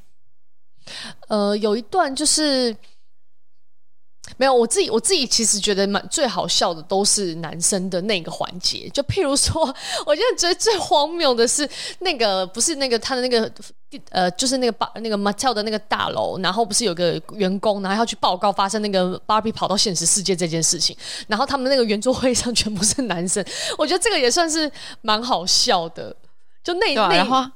呃，有一段就是。没有，我自己我自己其实觉得蛮最好笑的都是男生的那个环节，就譬如说，我现在觉得最荒谬的是那个不是那个他的那个呃，就是那个巴那个 Mattel 的那个大楼，然后不是有个员工，然后要去报告发生那个 Barbie 跑到现实世界这件事情，然后他们那个圆桌会上全部是男生，我觉得这个也算是蛮好笑的，就那那。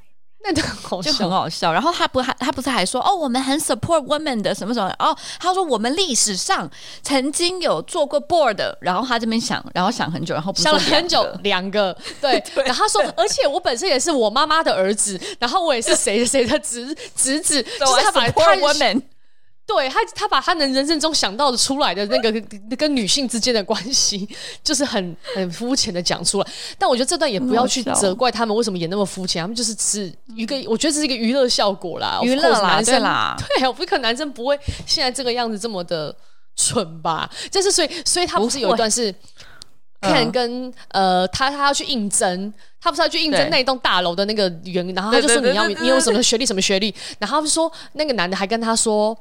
那就很好笑，就很好笑。然后他不还他不是还说哦，我们很 support women 的什么什么哦，他说我们历史上曾经有做过 board，然后他这边想，然后想很久，然后不想了很久，两个 对，对，然后他说，而且我本身也是我妈妈的儿子，然后我也是谁谁的侄侄子，就是他把他 women。对他，他把他能人生中想到的出来的那个跟女性之间的关系，就是很很肤浅的讲出来。但我觉得这段也不要去责怪他们为什么演那么肤浅，他们就是只一个，我觉得这是一个娱乐效果啦，娱乐啦，对啦，对，我不可能男生不会现在这个样子这么的蠢吧？就是所以，所以他不是有一段是 Ken 跟呃他他要去应征，他不是要去应征那栋大楼的那个员，然后他就说你要你有什么学历什么学历，然后他就说那个男的还跟他说。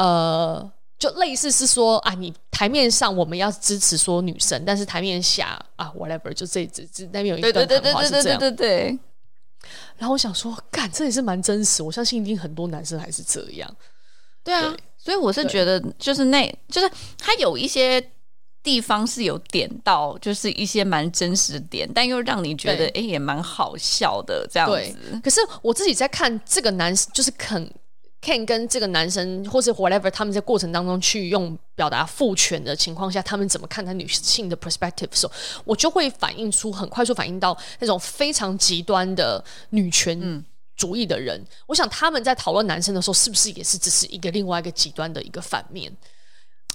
呃，就类似是说啊，你台面上我们要支持说女生，但是台面下啊，whatever，就这这这那边有一段谈话是这样，对对对对对对对。然后我想说，干，这也是蛮真实，我相信一定很多男生还是这样。对啊，对所以我是觉得，就是那，就是他有一些地方是有点到，就是一些蛮真实的点，但又让你觉得哎，也蛮好笑的这样子。可是我自己在看这个男生，就是肯。Ken 跟这个男生，或是 whatever，他们在过程当中去用表达父权的情况下，他们怎么看待女性的 perspective 的时候，我就会反映出很快速反映到那种非常极端的女权主义的人。嗯、我想他们在讨论男生的时候，是不是也是只是一个另外一个极端的一个反面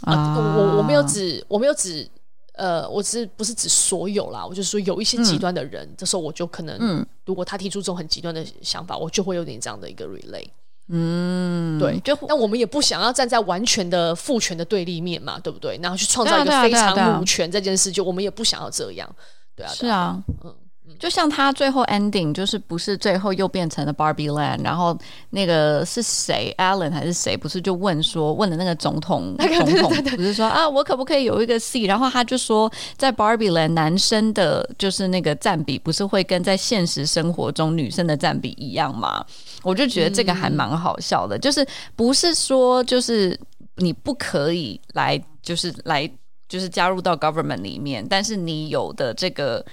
啊？我我没有指我没有指呃，我只是不是指所有啦，我就是说有一些极端的人，嗯、这时候我就可能，嗯、如果他提出这种很极端的想法，我就会有点这样的一个 relay。嗯，对，就那我们也不想要站在完全的父权的对立面嘛，对不对？然后去创造一个非常母权这件事，就我们也不想要这样，对啊，是啊，嗯。就像他最后 ending，就是不是最后又变成了 Barbie Land，然后那个是谁 Allen 还是谁？不是就问说问的那个总统，总统不是说啊，我可不可以有一个 C？然后他就说，在 Barbie Land 男生的就是那个占比，不是会跟在现实生活中女生的占比一样吗？我就觉得这个还蛮好笑的，嗯、就是不是说就是你不可以来，就是来就是加入到 government 里面，但是你有的这个。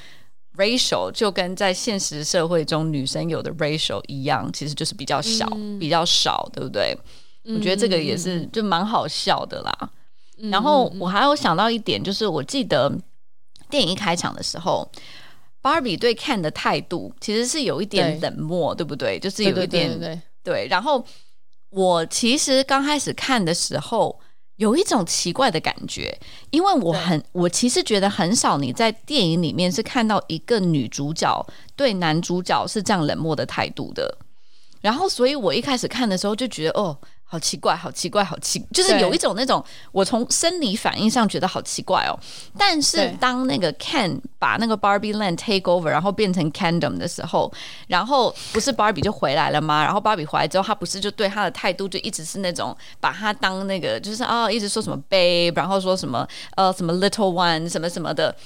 Ratio 就跟在现实社会中女生有的 racial 一样，其实就是比较小，嗯、比较少，对不对？嗯、我觉得这个也是就蛮好笑的啦。嗯、然后我还有想到一点，就是我记得电影一开场的时候，Barbie 对 Ken 的态度其实是有一点冷漠，对，对不对？就是有一点对。然后我其实刚开始看的时候。有一种奇怪的感觉，因为我很，我其实觉得很少你在电影里面是看到一个女主角对男主角是这样冷漠的态度的，然后，所以我一开始看的时候就觉得，哦。好奇怪，好奇怪，好奇，就是有一种那种，我从生理反应上觉得好奇怪哦。但是当那个 Ken 把那个 Barbie Land take over，然后变成 Kendom 的时候，然后不是 Barbie 就回来了吗？然后 Barbie 回来之后，他不是就对他的态度就一直是那种把他当那个，就是啊、哦，一直说什么 babe，然后说什么呃什么 little one 什么什么的。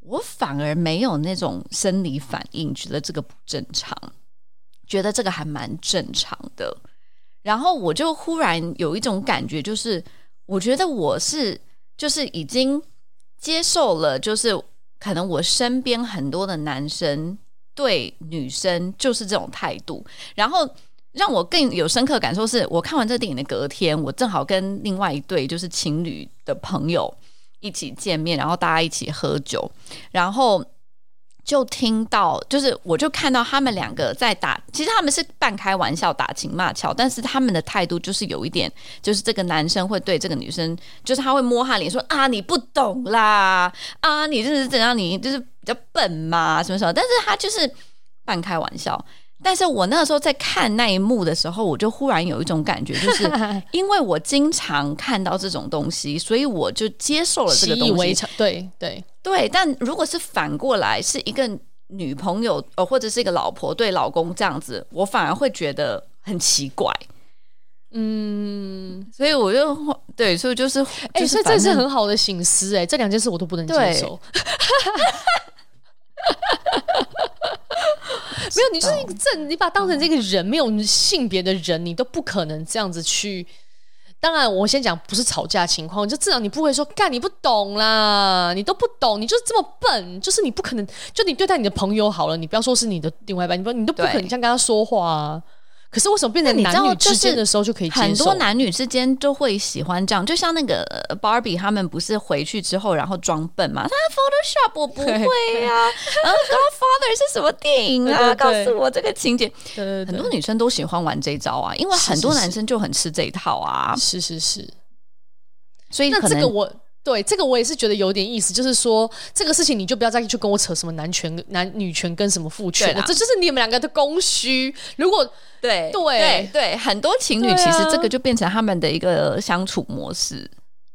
我反而没有那种生理反应，觉得这个不正常，觉得这个还蛮正常的。然后我就忽然有一种感觉，就是我觉得我是就是已经接受了，就是可能我身边很多的男生对女生就是这种态度。然后让我更有深刻感受是，我看完这电影的隔天，我正好跟另外一对就是情侣的朋友一起见面，然后大家一起喝酒，然后。就听到，就是我就看到他们两个在打，其实他们是半开玩笑打情骂俏，但是他们的态度就是有一点，就是这个男生会对这个女生，就是他会摸她脸说啊，你不懂啦，啊你这是怎样，你就是比较笨嘛什么什么，但是他就是半开玩笑。但是我那个时候在看那一幕的时候，我就忽然有一种感觉，就是 因为我经常看到这种东西，所以我就接受了这个东西。对对对，但如果是反过来，是一个女朋友呃，或者是一个老婆对老公这样子，我反而会觉得很奇怪。嗯，所以我就对，所以就是，哎、欸，所以这是很好的醒思，哎，这两件事我都不能接受。没有，你就是一个正，你把他当成这个人，没有性别的人，你都不可能这样子去。当然，我先讲不是吵架情况，就至少你不会说干你不懂啦，你都不懂，你就是这么笨，就是你不可能，就你对待你的朋友好了，你不要说是你的另外一半，你不你都不可能这样跟他说话啊。可是为什么变成男女之间的时候就可以接受？很多男女之间都会喜欢这样，就像那个 Barbie 他们不是回去之后然后装笨嘛？他 Photoshop 我不会呀、啊，然 后 Godfather 是什么电影啊？告诉我这个情节。对对对，很多女生都喜欢玩这一招啊，因为很多男生就很吃这一套啊。是是是，所以可能那这个我。对，这个我也是觉得有点意思，就是说这个事情你就不要再去跟我扯什么男权、男女权跟什么父权了，这就是你们两个的供需。如果对对对对，很多情侣其实这个就变成他们的一个相处模式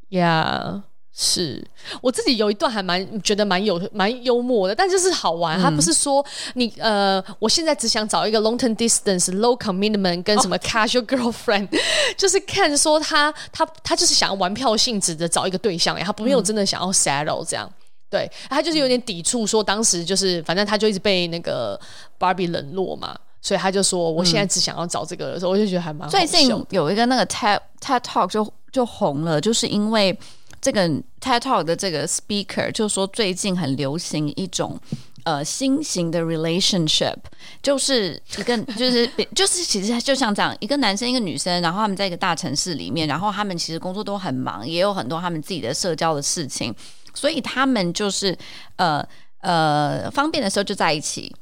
呀。Yeah. 是我自己有一段还蛮觉得蛮有蛮幽默的，但就是好玩。他不是说你呃，我现在只想找一个 long term distance low commitment 跟什么 casual girlfriend，哦、就是看说他他他就是想要玩票性质的找一个对象，他没有真的想要 settle 这样。对，他就是有点抵触，说当时就是反正他就一直被那个 Barbie 冷落嘛，所以他就说我现在只想要找这个的时候，我就觉得还蛮好。最近有一个那个 TED TED Talk 就就红了，就是因为。这个 TED Talk 的这个 speaker 就说，最近很流行一种呃新型的 relationship，就是一个 就是就是其实就像这样，一个男生一个女生，然后他们在一个大城市里面，然后他们其实工作都很忙，也有很多他们自己的社交的事情，所以他们就是呃呃方便的时候就在一起。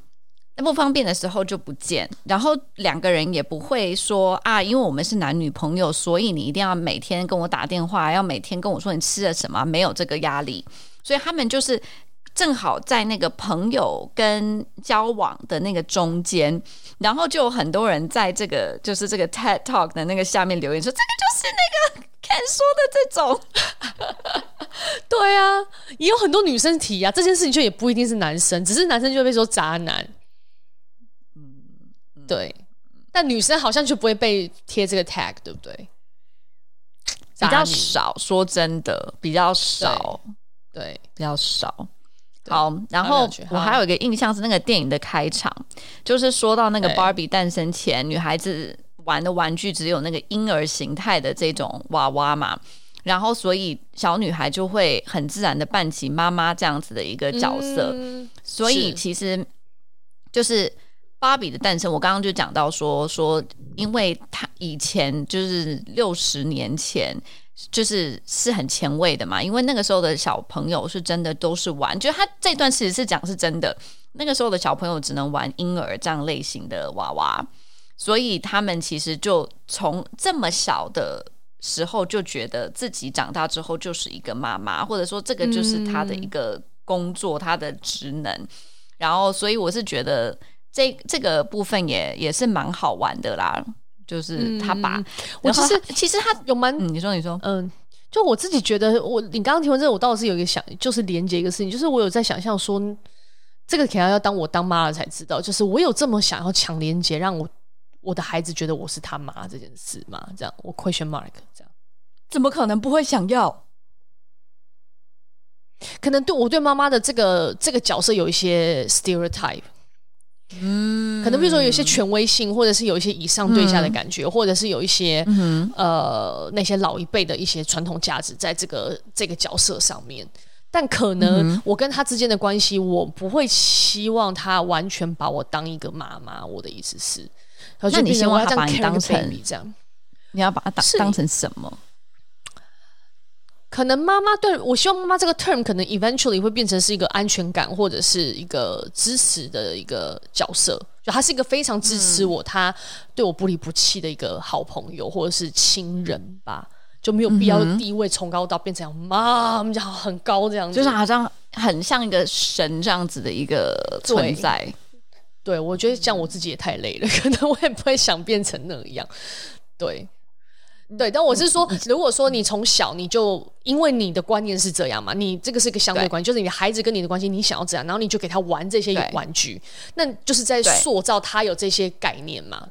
不方便的时候就不见，然后两个人也不会说啊，因为我们是男女朋友，所以你一定要每天跟我打电话，要每天跟我说你吃了什么，没有这个压力。所以他们就是正好在那个朋友跟交往的那个中间，然后就有很多人在这个就是这个 TED Talk 的那个下面留言说，这个就是那个 Ken 说的这种。对啊，也有很多女生提啊，这件事情就也不一定是男生，只是男生就会被说渣男。对，但女生好像就不会被贴这个 tag，对不对？比较少，说真的，比较少，对，对。比较少。好，然后我还有一个印象是那个电影的开场，就是说到那个 Barbie 诞生前，女孩子玩的玩具只有那个婴儿形态的这种娃娃嘛，然后所以小女孩就会很自然的扮起妈妈这样子的一个角色，嗯、所以其实就是。芭比的诞生，我刚刚就讲到说说，因为他以前就是六十年前，就是是很前卫的嘛。因为那个时候的小朋友是真的都是玩，就他这段其实是讲是真的。那个时候的小朋友只能玩婴儿这样类型的娃娃，所以他们其实就从这么小的时候就觉得自己长大之后就是一个妈妈，或者说这个就是他的一个工作，他的职能。然后，所以我是觉得。这这个部分也也是蛮好玩的啦，就是他把，嗯、我其实其实他有蛮、嗯，你说你说，嗯，就我自己觉得，我你刚刚提问这个，我倒是有一个想，就是连接一个事情，就是我有在想象说，这个可能要当我当妈了才知道，就是我有这么想要强连接，让我我的孩子觉得我是他妈这件事嘛？这样，我 question mark 这样，怎么可能不会想要？可能对我对妈妈的这个这个角色有一些 stereotype。嗯，可能比如说有一些权威性，或者是有一些以上对下的感觉，嗯、或者是有一些、嗯、呃那些老一辈的一些传统价值在这个这个角色上面。但可能我跟他之间的关系，我不会希望他完全把我当一个妈妈。我的意思是，那你希望他把你当成这样？你要把他当当成什么？可能妈妈对我希望妈妈这个 term 可能 eventually 会变成是一个安全感或者是一个支持的一个角色，就他是一个非常支持我，嗯、他对我不离不弃的一个好朋友或者是亲人吧，就没有必要地位崇高到变成妈，我们讲很高这样子，就是好像很像一个神这样子的一个存在。对，对，我觉得这样我自己也太累了，可能我也不会想变成那样。对。对，但我是说，如果说你从小你就因为你的观念是这样嘛，你这个是一个相对关系，就是你的孩子跟你的关系，你想要怎样，然后你就给他玩这些玩具，那就是在塑造他有这些概念嘛。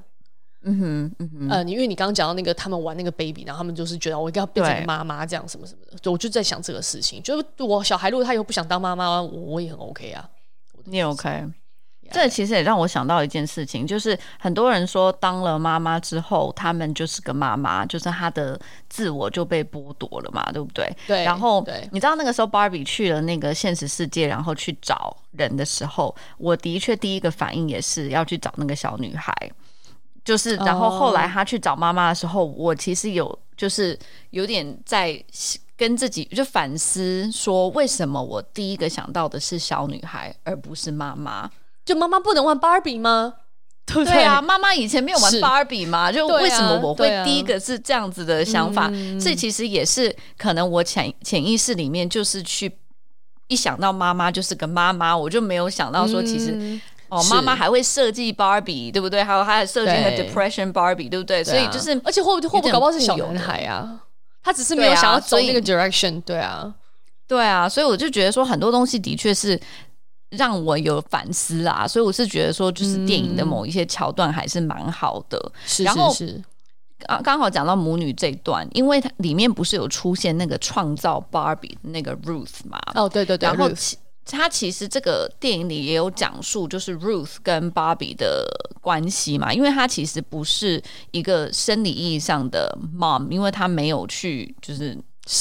嗯哼，嗯哼，呃，你因为你刚刚讲到那个他们玩那个 baby，然后他们就是觉得我一定要变成妈妈这样什么什么的，就我就在想这个事情，就是我小孩如果他以后不想当妈妈，我我也很 OK 啊，你也 OK。这其实也让我想到一件事情，就是很多人说当了妈妈之后，他们就是个妈妈，就是她的自我就被剥夺了嘛，对不对？对。然后你知道那个时候芭比去了那个现实世界，然后去找人的时候，我的确第一个反应也是要去找那个小女孩，就是然后后来她去找妈妈的时候，我其实有就是有点在跟自己就反思说，为什么我第一个想到的是小女孩，而不是妈妈？就妈妈不能玩芭比吗？对，对啊，妈妈以前没有玩芭比吗？就为什么我会第一个是这样子的想法？这、啊啊、其实也是可能我潜潜意识里面就是去一想到妈妈就是个妈妈，我就没有想到说其实、嗯、哦，妈妈还会设计芭比，对不对？还有还有设计个 depression 芭比，对不对？对啊、所以就是而且会不会搞不好是小男孩啊？他只是没有想要走那个 direction，对啊，对啊，所以我就觉得说很多东西的确是。让我有反思啊，所以我是觉得说，就是电影的某一些桥段还是蛮好的。是、嗯，然后是刚刚好讲到母女这一段，因为它里面不是有出现那个创造 Barbie 的那个 Ruth 嘛？哦，对对对。然后其他其实这个电影里也有讲述，就是 Ruth 跟 Barbie 的关系嘛，因为她其实不是一个生理意义上的 mom，因为她没有去就是。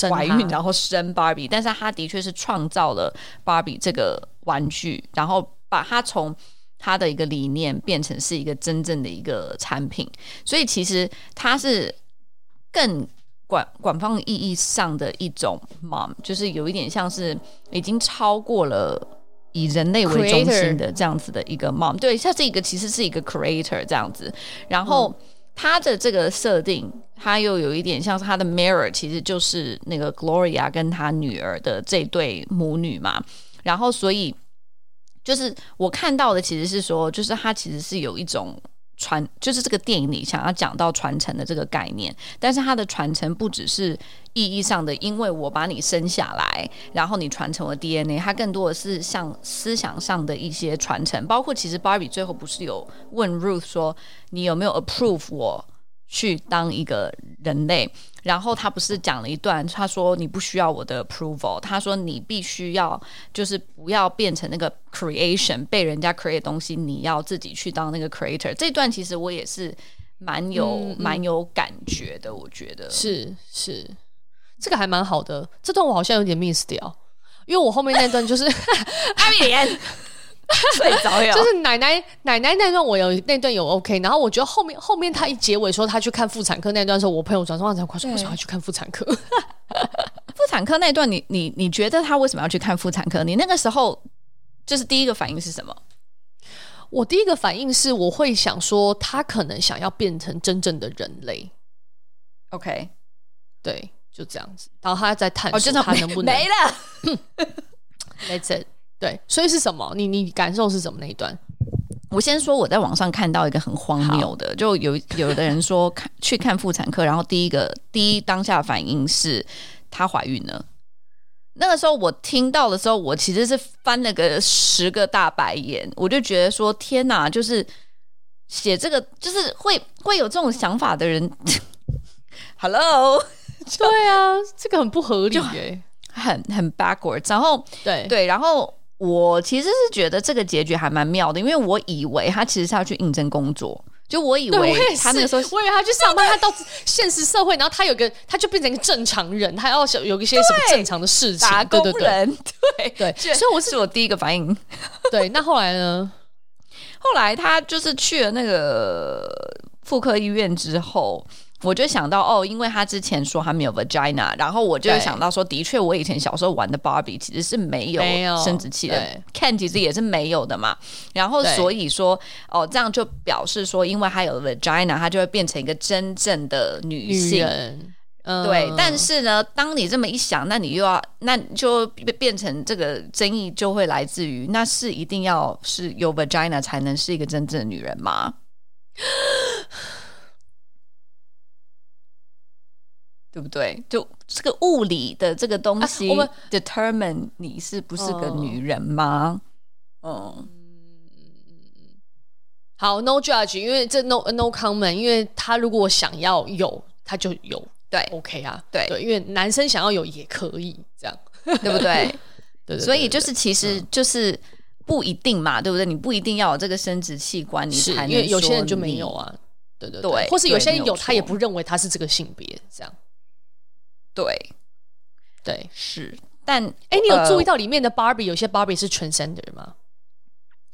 怀孕然后生芭比，但是她的确是创造了芭比这个玩具，然后把它从它的一个理念变成是一个真正的一个产品，所以其实它是更广广泛意义上的一种 mom，就是有一点像是已经超过了以人类为中心的这样子的一个 mom，对，它这一个其实是一个 creator 这样子，然后。嗯他的这个设定，它又有一点像是它的 mirror，其实就是那个 Gloria 跟她女儿的这对母女嘛。然后，所以就是我看到的其实是说，就是它其实是有一种。传就是这个电影里想要讲到传承的这个概念，但是它的传承不只是意义上的，因为我把你生下来，然后你传承了 DNA，它更多的是像思想上的一些传承，包括其实 Barbie 最后不是有问 Ruth 说，你有没有 approve 我去当一个人类？然后他不是讲了一段，他说你不需要我的 approval，他说你必须要就是不要变成那个 creation 被人家 create 的东西，你要自己去当那个 creator。这段其实我也是蛮有、嗯、蛮有感觉的，我觉得是是，这个还蛮好的。这段我好像有点 miss 掉，因为我后面那段就是阿米莲。睡着呀，就是奶奶奶奶那段我有那段有 OK，然后我觉得后面后面他一结尾说他去看妇产科那段时候，我朋友转说话才快说为什么要去看妇产科？妇产科那段你你你觉得他为什么要去看妇产科？你那个时候就是第一个反应是什么？我第一个反应是我会想说他可能想要变成真正的人类。OK，对，就这样子，然后他在探索他能不能没了。That's it。对，所以是什么？你你感受是什么那一段？我先说，我在网上看到一个很荒谬的，就有有的人说看去看妇产科，然后第一个第一当下反应是她怀孕了。那个时候我听到的时候，我其实是翻了个十个大白眼，我就觉得说天哪，就是写这个就是会会有这种想法的人，Hello，对啊，这个很不合理耶，很很 backwards，然后对对，然后。我其实是觉得这个结局还蛮妙的，因为我以为他其实是要去应征工作，就我以为他那个时候，我以为他去上班，他到现实社会，然后他有个，他就变成一个正常人，他要有一些什么正常的事情，打工人，对对，对，所以我是我第一个反应。对，那后来呢？后来他就是去了那个妇科医院之后。我就想到哦，因为他之前说他没有 vagina，然后我就想到说，的确，我以前小时候玩的 Barbie 其实是没有生殖器的，Ken 其实也是没有的嘛。然后所以说哦，这样就表示说，因为他有 vagina，他就会变成一个真正的女性。女嗯、对，但是呢，当你这么一想，那你又要，那就变成这个争议就会来自于，那是一定要是有 vagina 才能是一个真正的女人吗？对不对？就这个物理的这个东西，我们 determine 你是不是个女人吗？嗯，好，no judge，因为这 no no comment，因为他如果想要有，他就有，对，OK 啊，对。对，因为男生想要有也可以，这样。对不对？对，所以就是其实就是不一定嘛，对不对？你不一定要有这个生殖器官，你才能因为有些人就没有啊，对对对，或是有些人有，他也不认为他是这个性别，这样。对，对是，但哎，你有注意到里面的 Barbie 有些 Barbie 是 transgender 吗？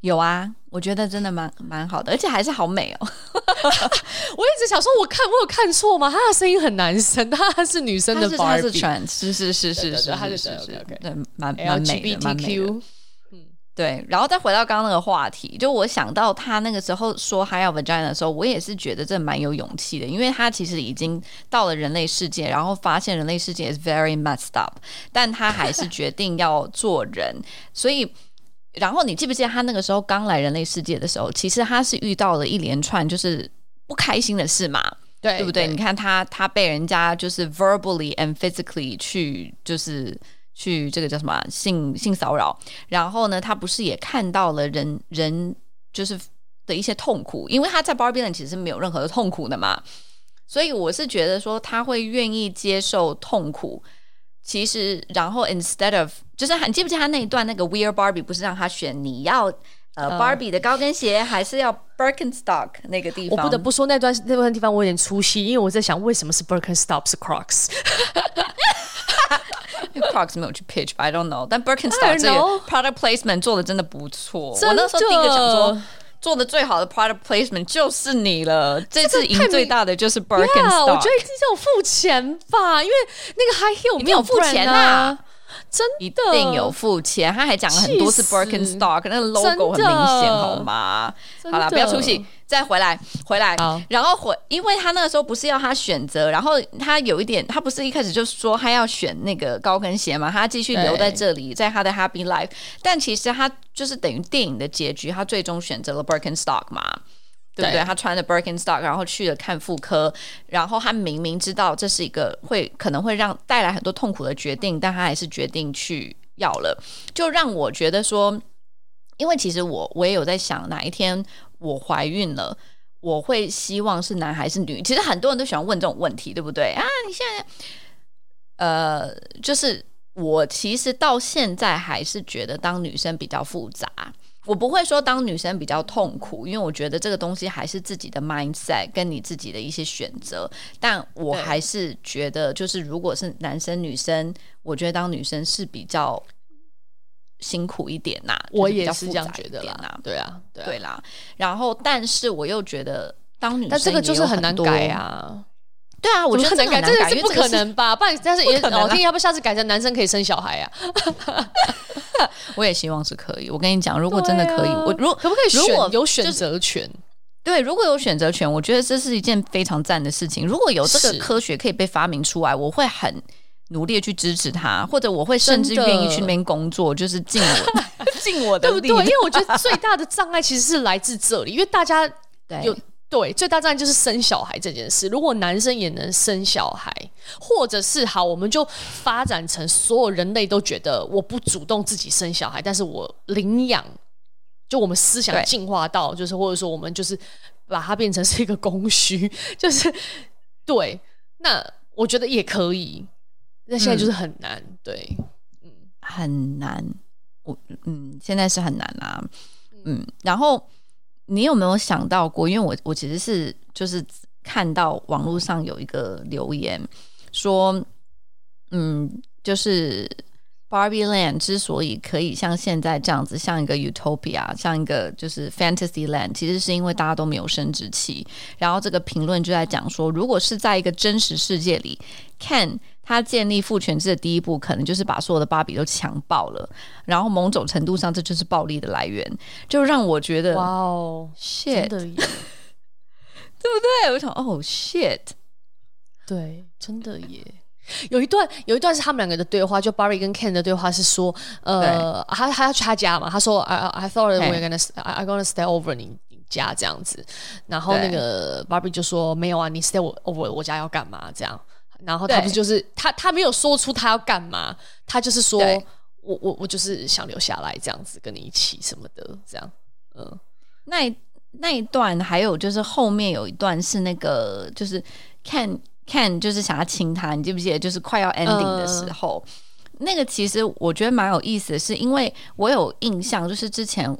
有啊，我觉得真的蛮蛮好的，而且还是好美哦。我一直想说，我看我有看错吗？她的声音很男生，她是女生的 Barbie，是 trans，是是是是是，他是是是，对，蛮蛮美的，蛮美的。对，然后再回到刚刚那个话题，就我想到他那个时候说他要 vagina 的时候，我也是觉得这蛮有勇气的，因为他其实已经到了人类世界，然后发现人类世界 is very messed up，但他还是决定要做人。所以，然后你记不记得他那个时候刚来人类世界的时候，其实他是遇到了一连串就是不开心的事嘛，对，对不对？对，你看他他被人家就是 verbally and physically 去就是。去这个叫什么性性骚扰，然后呢，他不是也看到了人人就是的一些痛苦，因为他在 Barbie 其实是没有任何的痛苦的嘛，所以我是觉得说他会愿意接受痛苦，其实然后 instead of 就是你记不记得他那一段那个 We Are Barbie 不是让他选你要呃 Barbie 的高跟鞋还是要 Birkenstock 那个地方？我不得不说那段那段地方我有点出戏，因为我在想为什么是 Birkenstock 是 Crocs。Crocs 没有去 pitch，but I don't know。但 Birkenstock 这个 product placement 做的真的不错。我那时候第一个想说，做的最好的 product placement 就是你了。这次赢最大的就是 Birkenstock。我觉得这种付钱吧，因为那个 High Heel 你没有付钱啊。真的一定有付钱，他还讲了很多次 Birkenstock，那个 logo 很明显，好吗？好了，不要出戏，再回来，回来，然后回，因为他那个时候不是要他选择，然后他有一点，他不是一开始就说他要选那个高跟鞋嘛，他继续留在这里，在他的 Happy Life，但其实他就是等于电影的结局，他最终选择了 Birkenstock 嘛。对不对？他穿着 Birkenstock，然后去了看妇科，然后他明明知道这是一个会可能会让带来很多痛苦的决定，但他还是决定去要了，就让我觉得说，因为其实我我也有在想，哪一天我怀孕了，我会希望是男还是女？其实很多人都喜欢问这种问题，对不对啊？你现在，呃，就是我其实到现在还是觉得当女生比较复杂。我不会说当女生比较痛苦，因为我觉得这个东西还是自己的 mindset 跟你自己的一些选择。但我还是觉得，就是如果是男生女生，我觉得当女生是比较辛苦一点呐。我也是这样觉得啦。对啊，对啦。然后，但是我又觉得当女生，但这个就是很难改啊。对啊，我觉得很难改，这个是不可能吧？不然，但是 也老天，要不下次改成男生可以生小孩啊？我也希望是可以。我跟你讲，如果真的可以，啊、我如可不可以选？如果有选择权，对，如果有选择权，我觉得这是一件非常赞的事情。如果有这个科学可以被发明出来，我会很努力去支持他，或者我会甚至愿意去那边工作，就是尽我 尽我的力，对不对？因为我觉得最大的障碍其实是来自这里，因为大家有。对，最大障碍就是生小孩这件事。如果男生也能生小孩，或者是好，我们就发展成所有人类都觉得我不主动自己生小孩，但是我领养，就我们思想进化到，就是或者说我们就是把它变成是一个供需，就是对。那我觉得也可以，那现在就是很难，嗯、对，嗯，很难。我嗯，现在是很难啊，嗯，然后。你有没有想到过？因为我我其实是就是看到网络上有一个留言说，嗯，就是 Barbie Land 之所以可以像现在这样子，像一个 Utopia，像一个就是 Fantasy Land，其实是因为大家都没有生殖器。然后这个评论就在讲说，如果是在一个真实世界里看。他建立父权制的第一步，可能就是把所有的芭比都强暴了，然后某种程度上，这就是暴力的来源，就让我觉得，哇哦，shit，对不对？我想，哦，shit，对，真的耶。有一段，有一段是他们两个的对话，就 Barbie 跟 Ken 的对话是说，呃，他他要去他家嘛，他说，I I thought we were gonna I I gonna stay over 你家这样子，然后那个 Barbie 就说，没有啊，你 stay over 我家要干嘛？这样。然后他不就是他他没有说出他要干嘛，他就是说我我我就是想留下来这样子跟你一起什么的这样，嗯，那那一段还有就是后面有一段是那个就是 Ken Ken 就是想要亲他，你记不记得？就是快要 ending 的时候，嗯、那个其实我觉得蛮有意思的是，因为我有印象，就是之前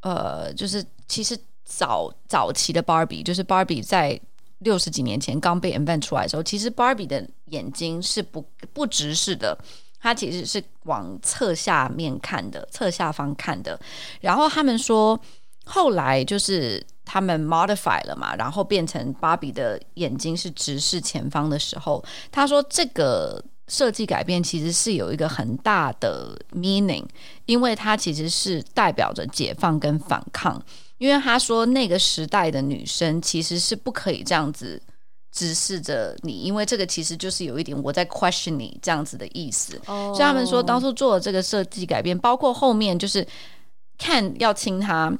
呃，就是其实早早期的 Barbie，就是 Barbie 在。六十几年前刚被 invent 出来的时候，其实 Barbie 的眼睛是不不直视的，它其实是往侧下面看的，侧下方看的。然后他们说，后来就是他们 modify 了嘛，然后变成 Barbie 的眼睛是直视前方的时候，他说这个设计改变其实是有一个很大的 meaning，因为它其实是代表着解放跟反抗。因为他说那个时代的女生其实是不可以这样子直视着你，因为这个其实就是有一点我在 question 你这样子的意思。Oh. 所以他们说当初做了这个设计改变，包括后面就是看要亲他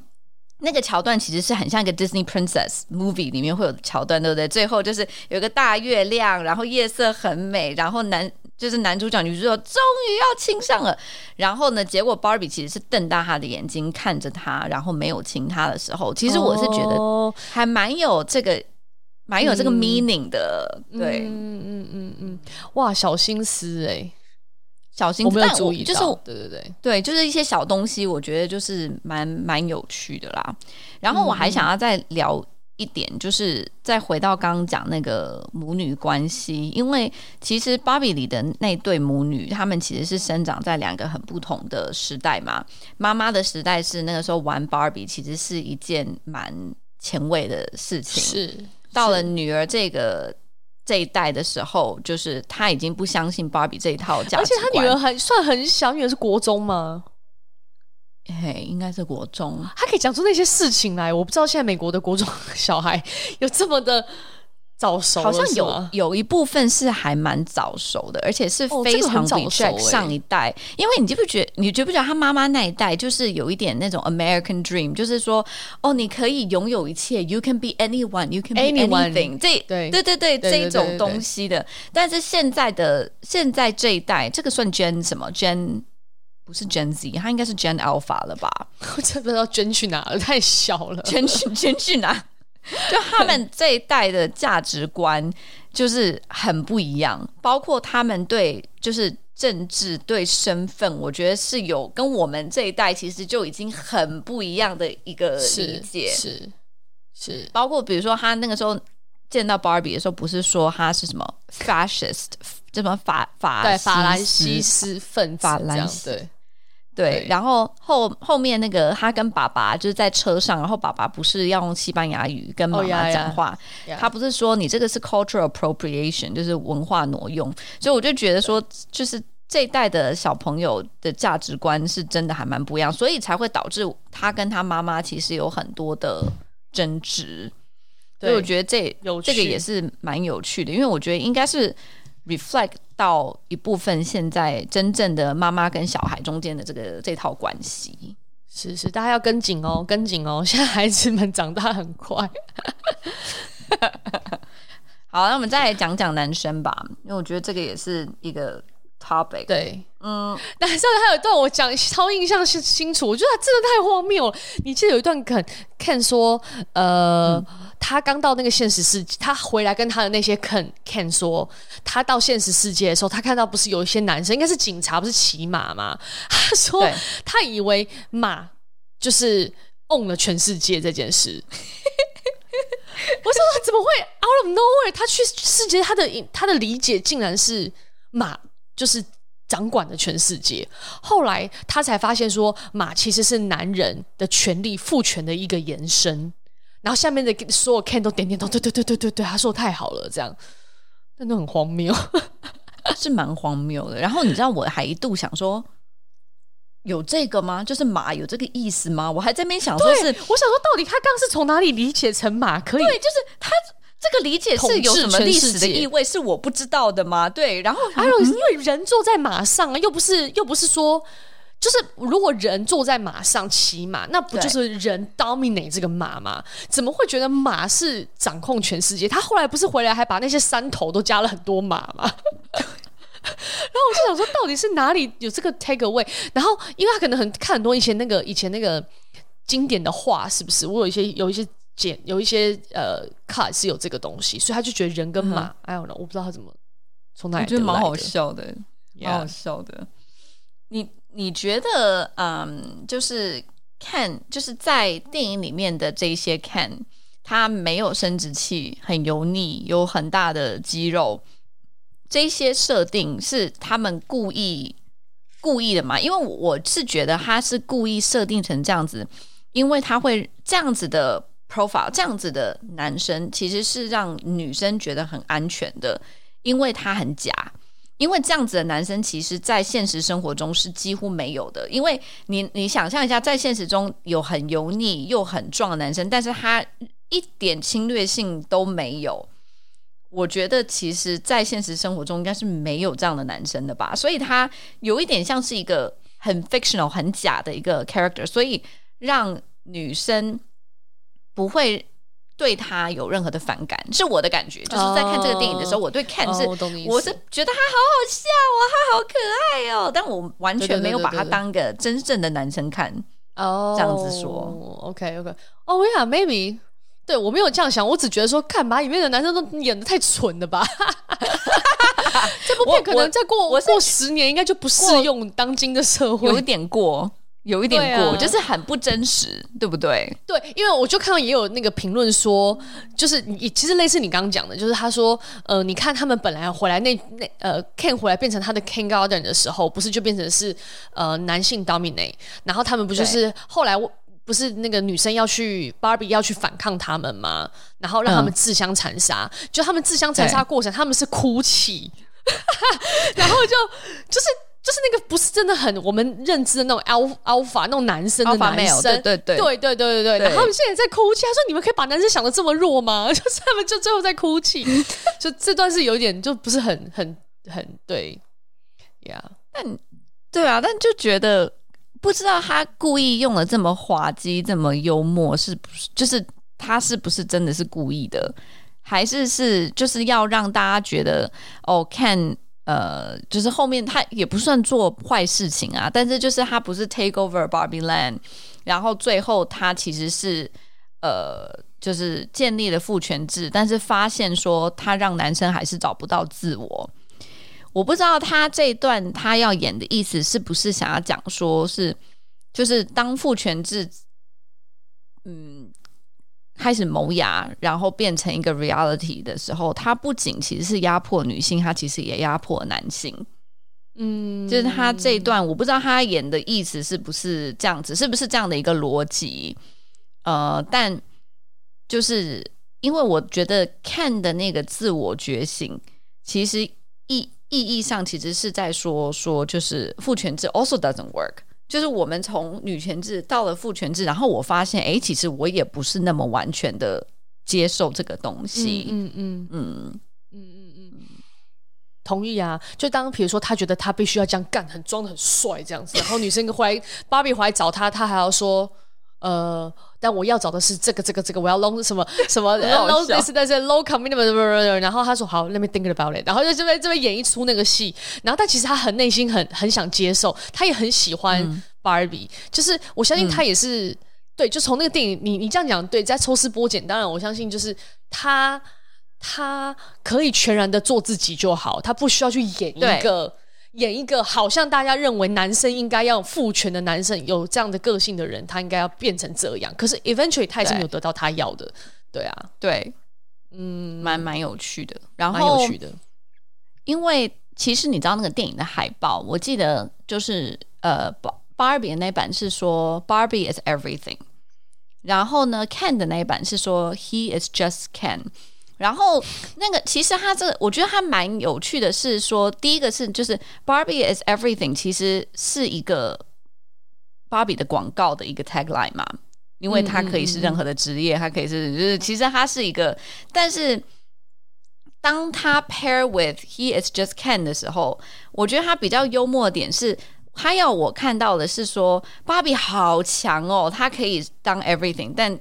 那个桥段，其实是很像一个 Disney Princess movie 里面会有桥段，对不对？最后就是有一个大月亮，然后夜色很美，然后男。就是男主角、女主角终于要亲上了，然后呢，结果 Barbie 其实是瞪大他的眼睛看着他，然后没有亲他的时候，其实我是觉得还蛮有这个、蛮有这个 meaning 的，嗯、对，嗯嗯嗯嗯，哇，小心思哎、欸，小心思，我没有注意到，就是对对对。对，就是一些小东西，我觉得就是蛮蛮有趣的啦。然后我还想要再聊。一点就是再回到刚刚讲那个母女关系，因为其实芭比里的那对母女，她们其实是生长在两个很不同的时代嘛。妈妈的时代是那个时候玩芭比，其实是一件蛮前卫的事情。是到了女儿这个这一代的时候，就是她已经不相信芭比这一套价值观，而且她女儿还算很小，女儿是国中吗？嘿，应该是国中，他可以讲出那些事情来。我不知道现在美国的国中小孩有这么的早熟，好像有有一部分是还蛮早熟的，而且是非常早熟。上一代，因为你记不觉，你觉不觉得他妈妈那一代就是有一点那种 American Dream，就是说，哦，你可以拥有一切，You can be anyone，You can be anything，这对对对对这种东西的。但是现在的现在这一代，这个算 Gen 什么 Gen？不是 Gen Z，他应该是 Gen Alpha 了吧？我真不知道捐去哪了，太小了。捐去捐去哪？就他们这一代的价值观就是很不一样，包括他们对就是政治、对身份，我觉得是有跟我们这一代其实就已经很不一样的一个理解。是是，是，包括比如说他那个时候见到 Barbie 的时候，不是说他是什么 fascist，什么法法对法兰西斯分法兰西对。对，对，然后后后面那个他跟爸爸就是在车上，然后爸爸不是要用西班牙语跟妈妈讲话，oh, yeah, yeah. 他不是说你这个是 cultural appropriation，就是文化挪用，所以我就觉得说，就是这一代的小朋友的价值观是真的还蛮不一样，所以才会导致他跟他妈妈其实有很多的争执，所以我觉得这这个也是蛮有趣的，因为我觉得应该是。reflect 到一部分现在真正的妈妈跟小孩中间的这个这套关系，是是，大家要跟紧哦，跟紧哦，现在孩子们长大很快。好，那我们再来讲讲男生吧，因为我觉得这个也是一个 topic。对，嗯，那上面还有一段我讲超印象是清楚，我觉得他真的太荒谬了。你记得有一段肯 Ken 说，呃。嗯他刚到那个现实世界，他回来跟他的那些 Ken Ken 说，他到现实世界的时候，他看到不是有一些男生，应该是警察，不是骑马吗？他说他以为马就是 own 了全世界这件事。我说他怎么会 out of nowhere？他去世界，他的他的理解竟然是马就是掌管了全世界。后来他才发现说，马其实是男人的权利父权的一个延伸。然后下面的所有 Ken 都点点头，对对对对对对，他说太好了，这样，真的很荒谬，是蛮荒谬的。然后你知道，我还一度想说，有这个吗？就是马有这个意思吗？我还在那边想说是，是我想说，到底他刚刚是从哪里理解成马可以？对，就是他这个理解是有什么历史的意味，是我不知道的吗？对，然后还有因为人坐在马上，又不是又不是说。就是如果人坐在马上骑马，那不就是人 dominate 这个马吗？怎么会觉得马是掌控全世界？他后来不是回来还把那些山头都加了很多马吗？然后我就想说，到底是哪里有这个 take away？然后因为他可能很看很多以前那个以前那个经典的画，是不是？我有一些有一些剪有一些呃 cut 是有这个东西，所以他就觉得人跟马，哎呦，我不知道他怎么从哪里觉得蛮好笑的，蛮好笑的。你你觉得，嗯，就是看就是在电影里面的这些看，他没有生殖器，很油腻，有很大的肌肉，这些设定是他们故意故意的嘛？因为我是觉得他是故意设定成这样子，因为他会这样子的 profile，这样子的男生其实是让女生觉得很安全的，因为他很假。因为这样子的男生，其实，在现实生活中是几乎没有的。因为你，你想象一下，在现实中有很油腻又很壮的男生，但是他一点侵略性都没有。我觉得，其实，在现实生活中应该是没有这样的男生的吧。所以，他有一点像是一个很 fictional、很假的一个 character，所以让女生不会。对他有任何的反感，是我的感觉，就是在看这个电影的时候，oh, 我对 Ken 是，oh, 我是觉得他好好笑哦，他好可爱哦，但我完全没有把他当个真正的男生看哦，oh, 这样子说，OK OK，哦，Yeah，Maybe，对我没有这样想，我只觉得说，看把里面的男生都演的太蠢了吧，这部片可能再过我过十年，应该就不适用当今的社会，有一点过。有一点过，啊、就是很不真实，对不对？对，因为我就看到也有那个评论说，就是你其实类似你刚刚讲的，就是他说，呃，你看他们本来回来那那呃，Ken 回来变成他的 Kindergarten 的时候，不是就变成是呃男性 dominate，然后他们不就是后来不是那个女生要去 Barbie 要去反抗他们吗？然后让他们自相残杀，嗯、就他们自相残杀过程，他们是哭泣，然后就就是。就是那个不是真的很我们认知的那种 alpha alpha 那种男生的男生，对对对对对对对对。然后他们现在在哭泣，他说：“你们可以把男生想的这么弱吗？” 就是他们就最后在哭泣，就这段是有一点就不是很很很对呀。Yeah. 但对啊，但就觉得不知道他故意用了这么滑稽、这么幽默，是不是？就是他是不是真的是故意的，还是是就是要让大家觉得哦看。呃，就是后面他也不算做坏事情啊，但是就是他不是 take over Barbie Land，然后最后他其实是呃，就是建立了父权制，但是发现说他让男生还是找不到自我。我不知道他这一段他要演的意思是不是想要讲说是，就是当父权制，嗯。开始萌芽，然后变成一个 reality 的时候，它不仅其实是压迫女性，它其实也压迫男性。嗯，就是他这一段，我不知道他演的意思是不是这样子，是不是这样的一个逻辑？呃，但就是因为我觉得看的那个自我觉醒，其实意意义上其实是在说说，就是父权制 also doesn't work。就是我们从女权制到了父权制，然后我发现，哎，其实我也不是那么完全的接受这个东西。嗯嗯嗯嗯嗯嗯嗯，同意啊。就当比如说，他觉得他必须要这样干，很装的很帅这样子，然后女生回来，芭比回来找他，他还要说，呃，但我要找的是这个这个这个，我要 low 什么 什么 low this 但是 low commitment，然后他说好，let me think about it，然后就这边这边演一出那个戏，然后但其实他很内心很很想接受，他也很喜欢 Barbie，、就是我相信他也是、嗯、对，就从那个电影，你你这样讲对，在抽丝剥茧，当然我相信就是他他可以全然的做自己就好，他不需要去演一个。演一个好像大家认为男生应该要父权的男生，有这样的个性的人，他应该要变成这样。可是 eventually 他已经有得到他要的，对，对啊，对，嗯，蛮蛮有趣的，然后蛮有趣的。因为其实你知道那个电影的海报，我记得就是呃，Barbie 的那版是说 Barbie is everything，然后呢，Ken 的那一版是说 He is just Ken。然后那个其实他这个，我觉得他蛮有趣的，是说第一个是就是 Barbie is everything，其实是一个芭比的广告的一个 tagline 嘛，因为它可以是任何的职业，它可以是就是其实它是一个，但是当他 pair with he is just Ken 的时候，我觉得他比较幽默的点是，他要我看到的是说，芭比好强哦，他可以当 everything，但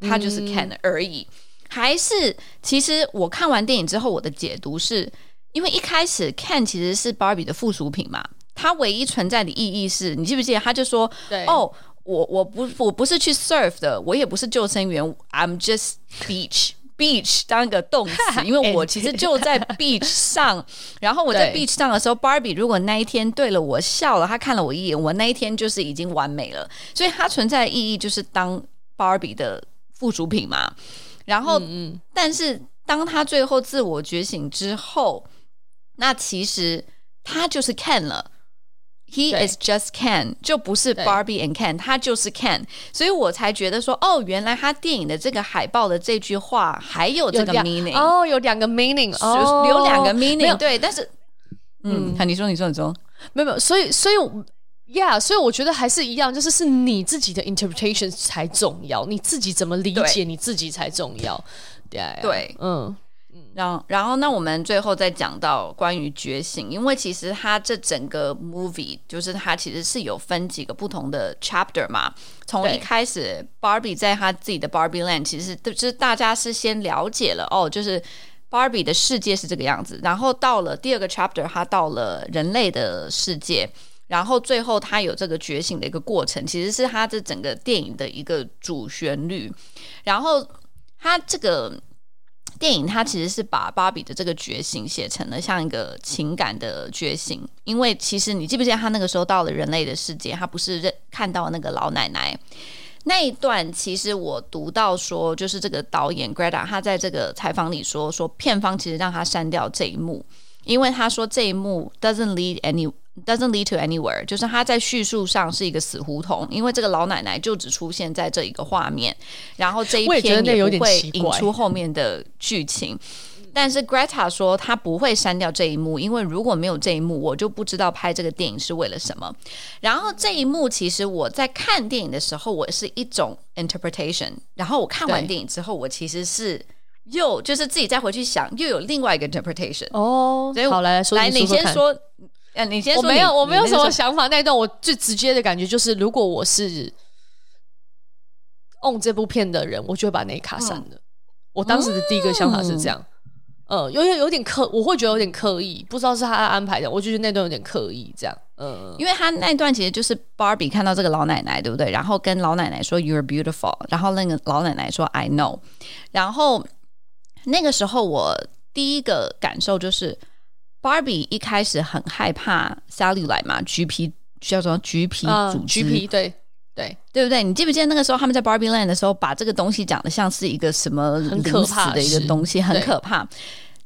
他就是 can 而已。嗯、还是其实我看完电影之后，我的解读是因为一开始 Ken 其实是芭比的附属品嘛，它唯一存在的意义是你记不记得？他就说：“对哦，我我不我不是去 surf 的，我也不是救生员，I'm just beach。” beach 当一个动词，因为我其实就在 beach 上，然后我在 beach 上的时候，Barbie 如果那一天对了我笑了，他看了我一眼，我那一天就是已经完美了。所以它存在的意义就是当 Barbie 的附属品嘛。然后，嗯嗯，但是当他最后自我觉醒之后，那其实他就是 Ken 了。He is just Ken，就不是 Barbie and Ken，他就是 Ken，所以我才觉得说，哦，原来他电影的这个海报的这句话还有这个 meaning，哦，有两个 meaning，哦，有两个 meaning，对，但是，嗯，看你说，你说，你说，没有没有，所以所以，yeah，所以我觉得还是一样，就是是你自己的 interpretation 才重要，你自己怎么理解你自己才重要，对，对，嗯。然后，然后，那我们最后再讲到关于觉醒，因为其实它这整个 movie 就是它其实是有分几个不同的 chapter 嘛。从一开始，Barbie 在他自己的 Barbie Land，其实就是大家是先了解了哦，就是 Barbie 的世界是这个样子。然后到了第二个 chapter，他到了人类的世界，然后最后他有这个觉醒的一个过程，其实是他这整个电影的一个主旋律。然后他这个。电影他其实是把芭比的这个觉醒写成了像一个情感的觉醒，因为其实你记不记得他那个时候到了人类的世界，他不是认看到那个老奶奶那一段。其实我读到说，就是这个导演 Greta 他在这个采访里说，说片方其实让他删掉这一幕，因为他说这一幕 doesn't lead any。Doesn't lead to anywhere，就是他在叙述上是一个死胡同，因为这个老奶奶就只出现在这一个画面，然后这一篇也不会引出后面的剧情。但是 Greta 说她不会删掉这一幕，因为如果没有这一幕，我就不知道拍这个电影是为了什么。然后这一幕其实我在看电影的时候，我是一种 interpretation，然后我看完电影之后，我其实是又就是自己再回去想，又有另外一个 interpretation。哦，所以好来，来你先说。呃、啊，你先说。我没有，我没有什么想法。那一段我最直接的感觉就是，如果我是 on 这部片的人，我就会把那一卡删了。嗯、我当时的第一个想法是这样，嗯，嗯有有有点刻，我会觉得有点刻意，不知道是他安排的，我就觉得那段有点刻意，这样，嗯，因为他那段其实就是 Barbie 看到这个老奶奶，对不对？然后跟老奶奶说 You're beautiful，然后那个老奶奶说 I know，然后那个时候我第一个感受就是。Barbie 一开始很害怕 Cellulite 嘛，橘皮叫做橘皮组织，嗯、橘皮对对对不对？你记不记得那个时候他们在 Barbie Land 的时候，把这个东西讲的像是一个什么很可怕的一个东西，很可怕。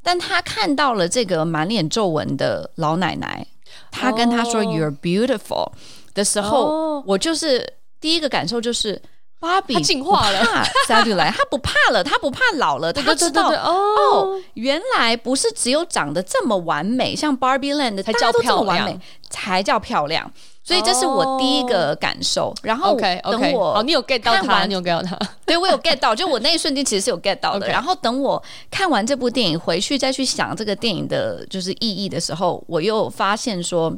但他看到了这个满脸皱纹的老奶奶，他跟他说 “You're beautiful” 的时候，哦、我就是第一个感受就是。芭比进化了，莎莉来，他不怕了，他不怕老了，他知道哦，原来不是只有长得这么完美，像 Barbie Land 才叫漂亮，才叫漂亮。所以这是我第一个感受。然后等我，你有 get 到他，你有 get 到他，对我有 get 到，就我那一瞬间其实是有 get 到的。然后等我看完这部电影回去再去想这个电影的就是意义的时候，我又发现说，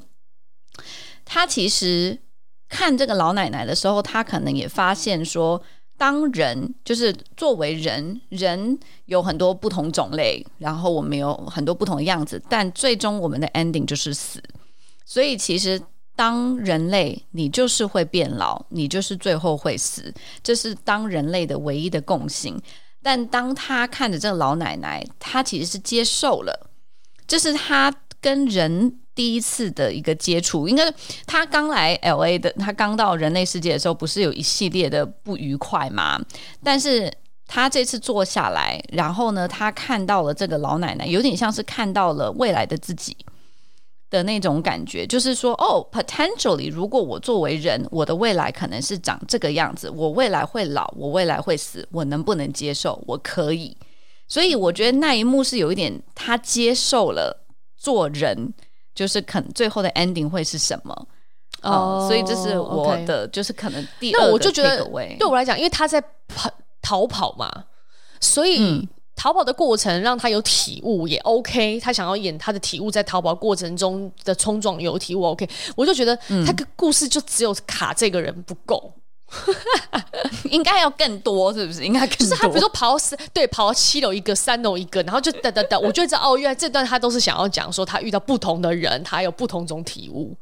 他其实。看这个老奶奶的时候，她可能也发现说，当人就是作为人，人有很多不同种类，然后我们有很多不同的样子，但最终我们的 ending 就是死。所以其实当人类，你就是会变老，你就是最后会死，这是当人类的唯一的共性。但当他看着这个老奶奶，他其实是接受了，这是他跟人。第一次的一个接触，应该是他刚来 LA 的，他刚到人类世界的时候，不是有一系列的不愉快吗？但是他这次坐下来，然后呢，他看到了这个老奶奶，有点像是看到了未来的自己的那种感觉，就是说，哦，potentially，如果我作为人，我的未来可能是长这个样子，我未来会老，我未来会死，我能不能接受？我可以，所以我觉得那一幕是有一点，他接受了做人。就是可能最后的 ending 会是什么？哦、oh, 嗯，所以这是我的，okay. 就是可能第二个。那我就觉得，对我来讲，因为他在跑逃跑嘛，所以逃跑的过程让他有体悟也 OK，他想要演他的体悟在逃跑过程中的冲撞有体悟 OK，我就觉得他个故事就只有卡这个人不够。应该要更多，是不是？应该更多。就是他，比如说跑到四，对，跑到七楼一个，三楼一个，然后就等等等，我就知道哦，原来这段他都是想要讲说他遇到不同的人，他有不同种体悟。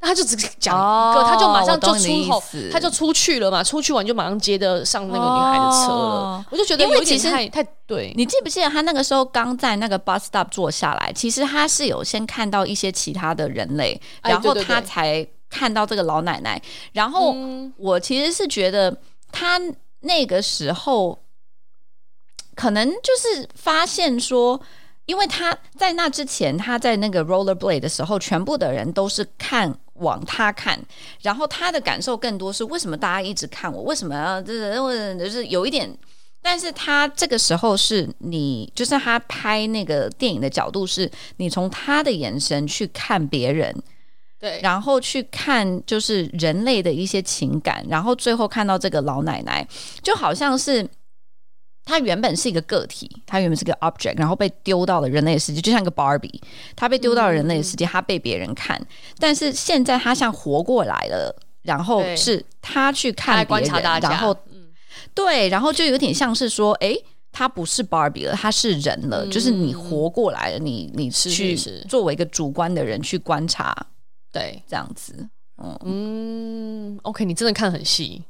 那他就只讲一个，哦、他就马上就出口，他就出去了嘛，出去完就马上接着上那个女孩的车了。哦、我就觉得有点太太对。你记不记得他那个时候刚在那个 bus stop 坐下来，其实他是有先看到一些其他的人类，然后他才。看到这个老奶奶，然后我其实是觉得他那个时候可能就是发现说，因为他在那之前他在那个 rollerblade 的时候，全部的人都是看往他看，然后他的感受更多是为什么大家一直看我？为什么要就是就是有一点？但是他这个时候是你，就是他拍那个电影的角度是你从他的眼神去看别人。对，然后去看就是人类的一些情感，然后最后看到这个老奶奶，就好像是她原本是一个个体，她原本是个 object，然后被丢到了人类的世界，就像一个 Barbie，她被丢到了人类的世界，她被别人看，但是现在她像活过来了，然后是她去看别人，然后对，然后就有点像是说，哎，她不是 Barbie 了，她是人了，就是你活过来了，你你去作为一个主观的人去观察。对，这样子，嗯。嗯，OK，你真的看很细，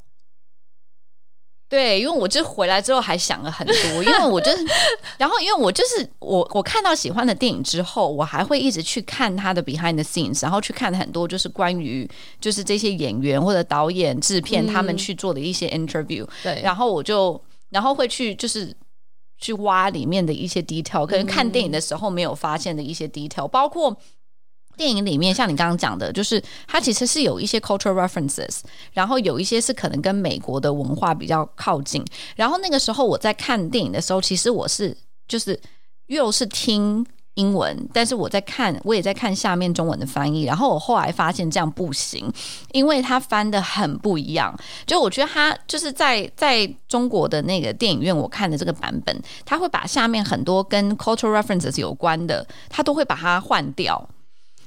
对，因为我就回来之后还想了很多，因为我就是，然后因为我就是我，我看到喜欢的电影之后，我还会一直去看他的 behind the scenes，然后去看很多就是关于就是这些演员或者导演、制片他们去做的一些 interview，对，然后我就然后会去就是去挖里面的一些 detail，可能看电影的时候没有发现的一些 detail，包括。电影里面，像你刚刚讲的，就是它其实是有一些 cultural references，然后有一些是可能跟美国的文化比较靠近。然后那个时候我在看电影的时候，其实我是就是又是听英文，但是我在看，我也在看下面中文的翻译。然后我后来发现这样不行，因为它翻的很不一样。就我觉得它就是在在中国的那个电影院我看的这个版本，它会把下面很多跟 cultural references 有关的，它都会把它换掉。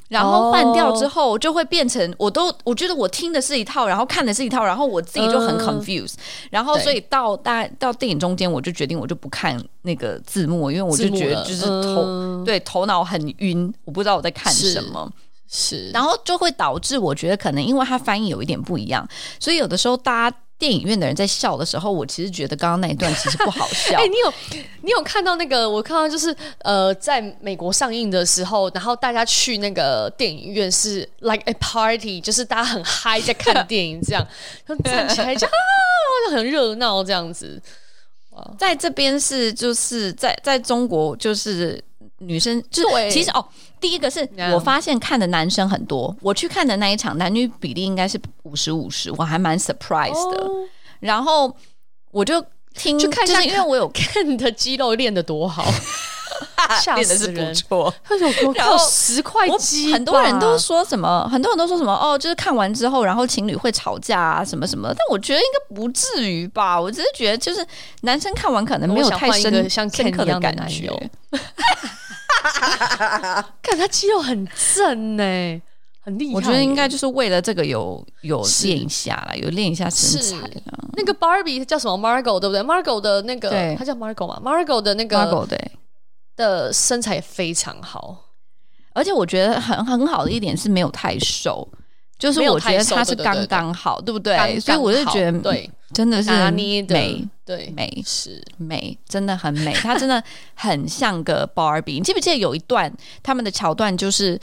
然后换掉之后，就会变成我都我觉得我听的是一套，然后看的是一套，然后我自己就很 confused。然后所以到大到电影中间，我就决定我就不看那个字幕，因为我就觉得就是头对头脑很晕，我不知道我在看什么。是，然后就会导致我觉得可能因为它翻译有一点不一样，所以有的时候大家。电影院的人在笑的时候，我其实觉得刚刚那一段其实不好笑。哎、欸，你有你有看到那个？我看到就是呃，在美国上映的时候，然后大家去那个电影院是 like a party，就是大家很嗨在看电影，这样 站起来就啊，就很热闹这样子。在这边是就是在在中国就是。女生就是其实哦，第一个是我发现看的男生很多，我去看的那一场男女比例应该是五十五十，我还蛮 surprised 的。哦、然后我就听，就看一下，因为我有看你的肌肉练得多好，练的是不错。然后十块肌，很多人都说什么，很多人都说什么哦，就是看完之后，然后情侣会吵架啊，什么什么。但我觉得应该不至于吧，我只是觉得就是男生看完可能没有太深像深刻的感觉。看他肌肉很正呢，很厉害。我觉得应该就是为了这个有有练一下啦，有练一下身材。那个 Barbie 叫什么 Margot 对不对？Margot 的那个，他叫 Margot 嘛？Margot 的那个 Margot 对的身材也非常好，而且我觉得很很好的一点是没有太瘦，就是我觉得他是刚刚好，对不对？所以我就觉得对。真的是美，对美是美，真的很美。她真的很像个 Barbie。你记不记得有一段他们的桥段，就是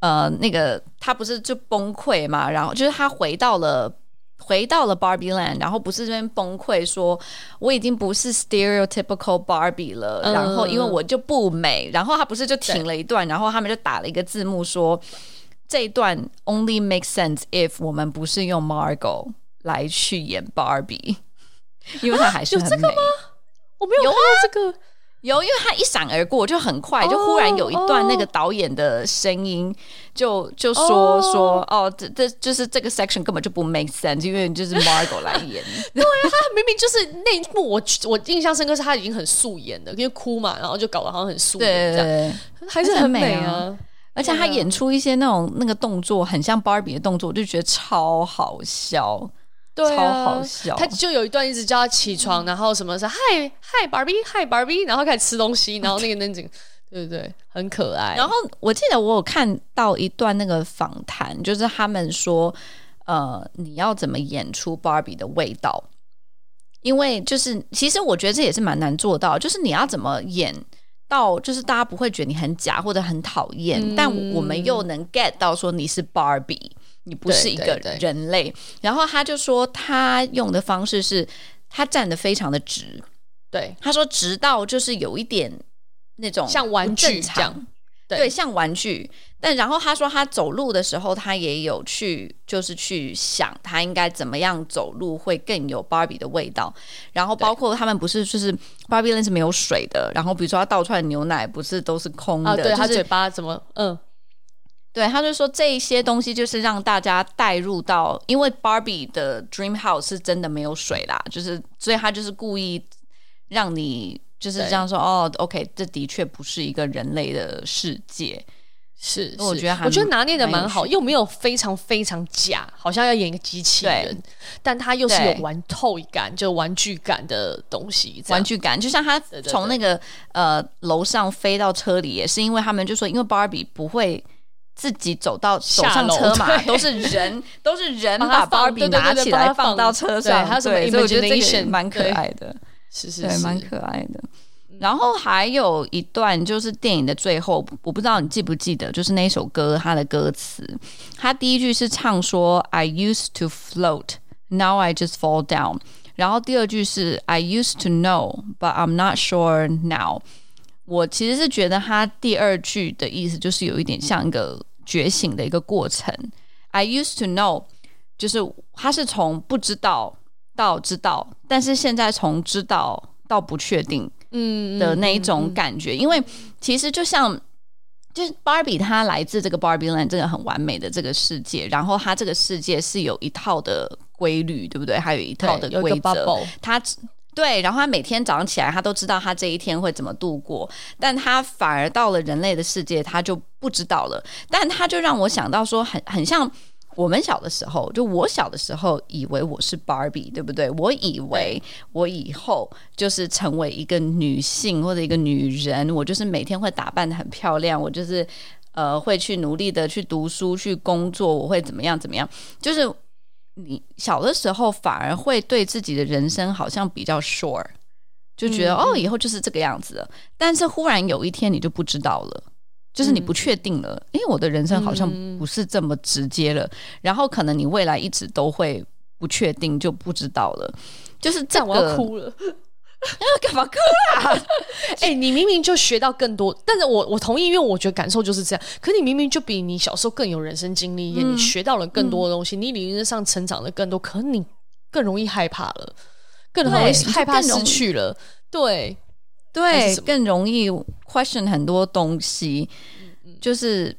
呃，那个他不是就崩溃嘛？然后就是他回到了回到了 Barbie Land，然后不是这边崩溃说我已经不是 stereotypical Barbie 了，嗯、然后因为我就不美。然后他不是就停了一段，然后他们就打了一个字幕说这一段 only makes sense if 我们不是用 Margot。来去演 Barbie，，因为她还是很美。有这个吗？我没有看到这个，有，因为他一闪而过就很快，就忽然有一段那个导演的声音就，就就说、oh. 说哦，这这就是这个 section 根本就不 make sense，因为就是 Margot 来演。对啊，他明明就是那一幕，我我印象深刻是他已经很素颜的，因为哭嘛，然后就搞得好像很素颜这样，对还是很美啊。而且他演出一些那种那个动作，很像 Barbie 的动作，我就觉得超好笑。对、啊，超好笑！他就有一段一直叫他起床，嗯、然后什么是嗨嗨 Barbie 嗨 Barbie，然后开始吃东西，然后那个那景，对对对，很可爱。然后我记得我有看到一段那个访谈，就是他们说，呃，你要怎么演出 Barbie 的味道？因为就是其实我觉得这也是蛮难做到，就是你要怎么演到，就是大家不会觉得你很假或者很讨厌，嗯、但我们又能 get 到说你是 Barbie。你不是一个人类，对。对对，然后他就说他用的方式是，他站得非常的直，对，他说直到就是有一点那种像玩具这样，对，对，像玩具。但然后他说他走路的时候，他也有去就是去想他应该怎么样走路会更有 Barbie 的味道。然后包括他们不是就是 Barbie Land 是没有水的，然后比如说他倒出来的牛奶不是都是空的，啊、对、就是、他嘴巴怎么嗯。对，他就说这一些东西就是让大家带入到，因为 Barbie 的 Dream House 是真的没有水啦，就是所以他就是故意让你就是这样说哦，OK，这的确不是一个人类的世界，是，是我觉得还我觉得拿捏的蛮好，又没有非常非常假，好像要演一个机器人，但他又是有玩透感，就玩具感的东西，玩具感，就像他从那个呃楼上飞到车里，也是因为他们就说，因为 Barbie 不会。自己走到走上车嘛，都是人，都是人把芭比拿起来放到车上，对，所以我觉得这个蛮可爱的，是是，对，蛮可爱的。然后还有一段就是电影的最后，我不知道你记不记得，就是那首歌它的歌词，它第一句是唱说 I used to float, now I just fall down，然后第二句是 I used to know, but I'm not sure now。我其实是觉得他第二句的意思就是有一点像一个觉醒的一个过程。I used to know，就是他是从不知道到知道，但是现在从知道到不确定，嗯的那一种感觉。因为其实就像就是 Barbie，它来自这个 Barbie Land 这个很完美的这个世界，然后它这个世界是有一套的规律，对不对？还有一套的规则，它。对，然后他每天早上起来，他都知道他这一天会怎么度过，但他反而到了人类的世界，他就不知道了。但他就让我想到说很，很像我们小的时候，就我小的时候，以为我是 Barbie，对不对？我以为我以后就是成为一个女性或者一个女人，我就是每天会打扮得很漂亮，我就是呃会去努力的去读书去工作，我会怎么样怎么样，就是。你小的时候反而会对自己的人生好像比较 sure，就觉得、嗯、哦，以后就是这个样子了。但是忽然有一天你就不知道了，就是你不确定了，因为、嗯、我的人生好像不是这么直接了。嗯、然后可能你未来一直都会不确定，就不知道了。就是这个，我要哭了。要 干嘛哭啊？哎、欸，你明明就学到更多，但是我我同意，因为我觉得感受就是这样。可你明明就比你小时候更有人生经历，嗯、你学到了更多的东西，嗯、你理论上成长的更多，可你更容易害怕了，更容易害怕失去了，对对，更容易 question 很多东西，就是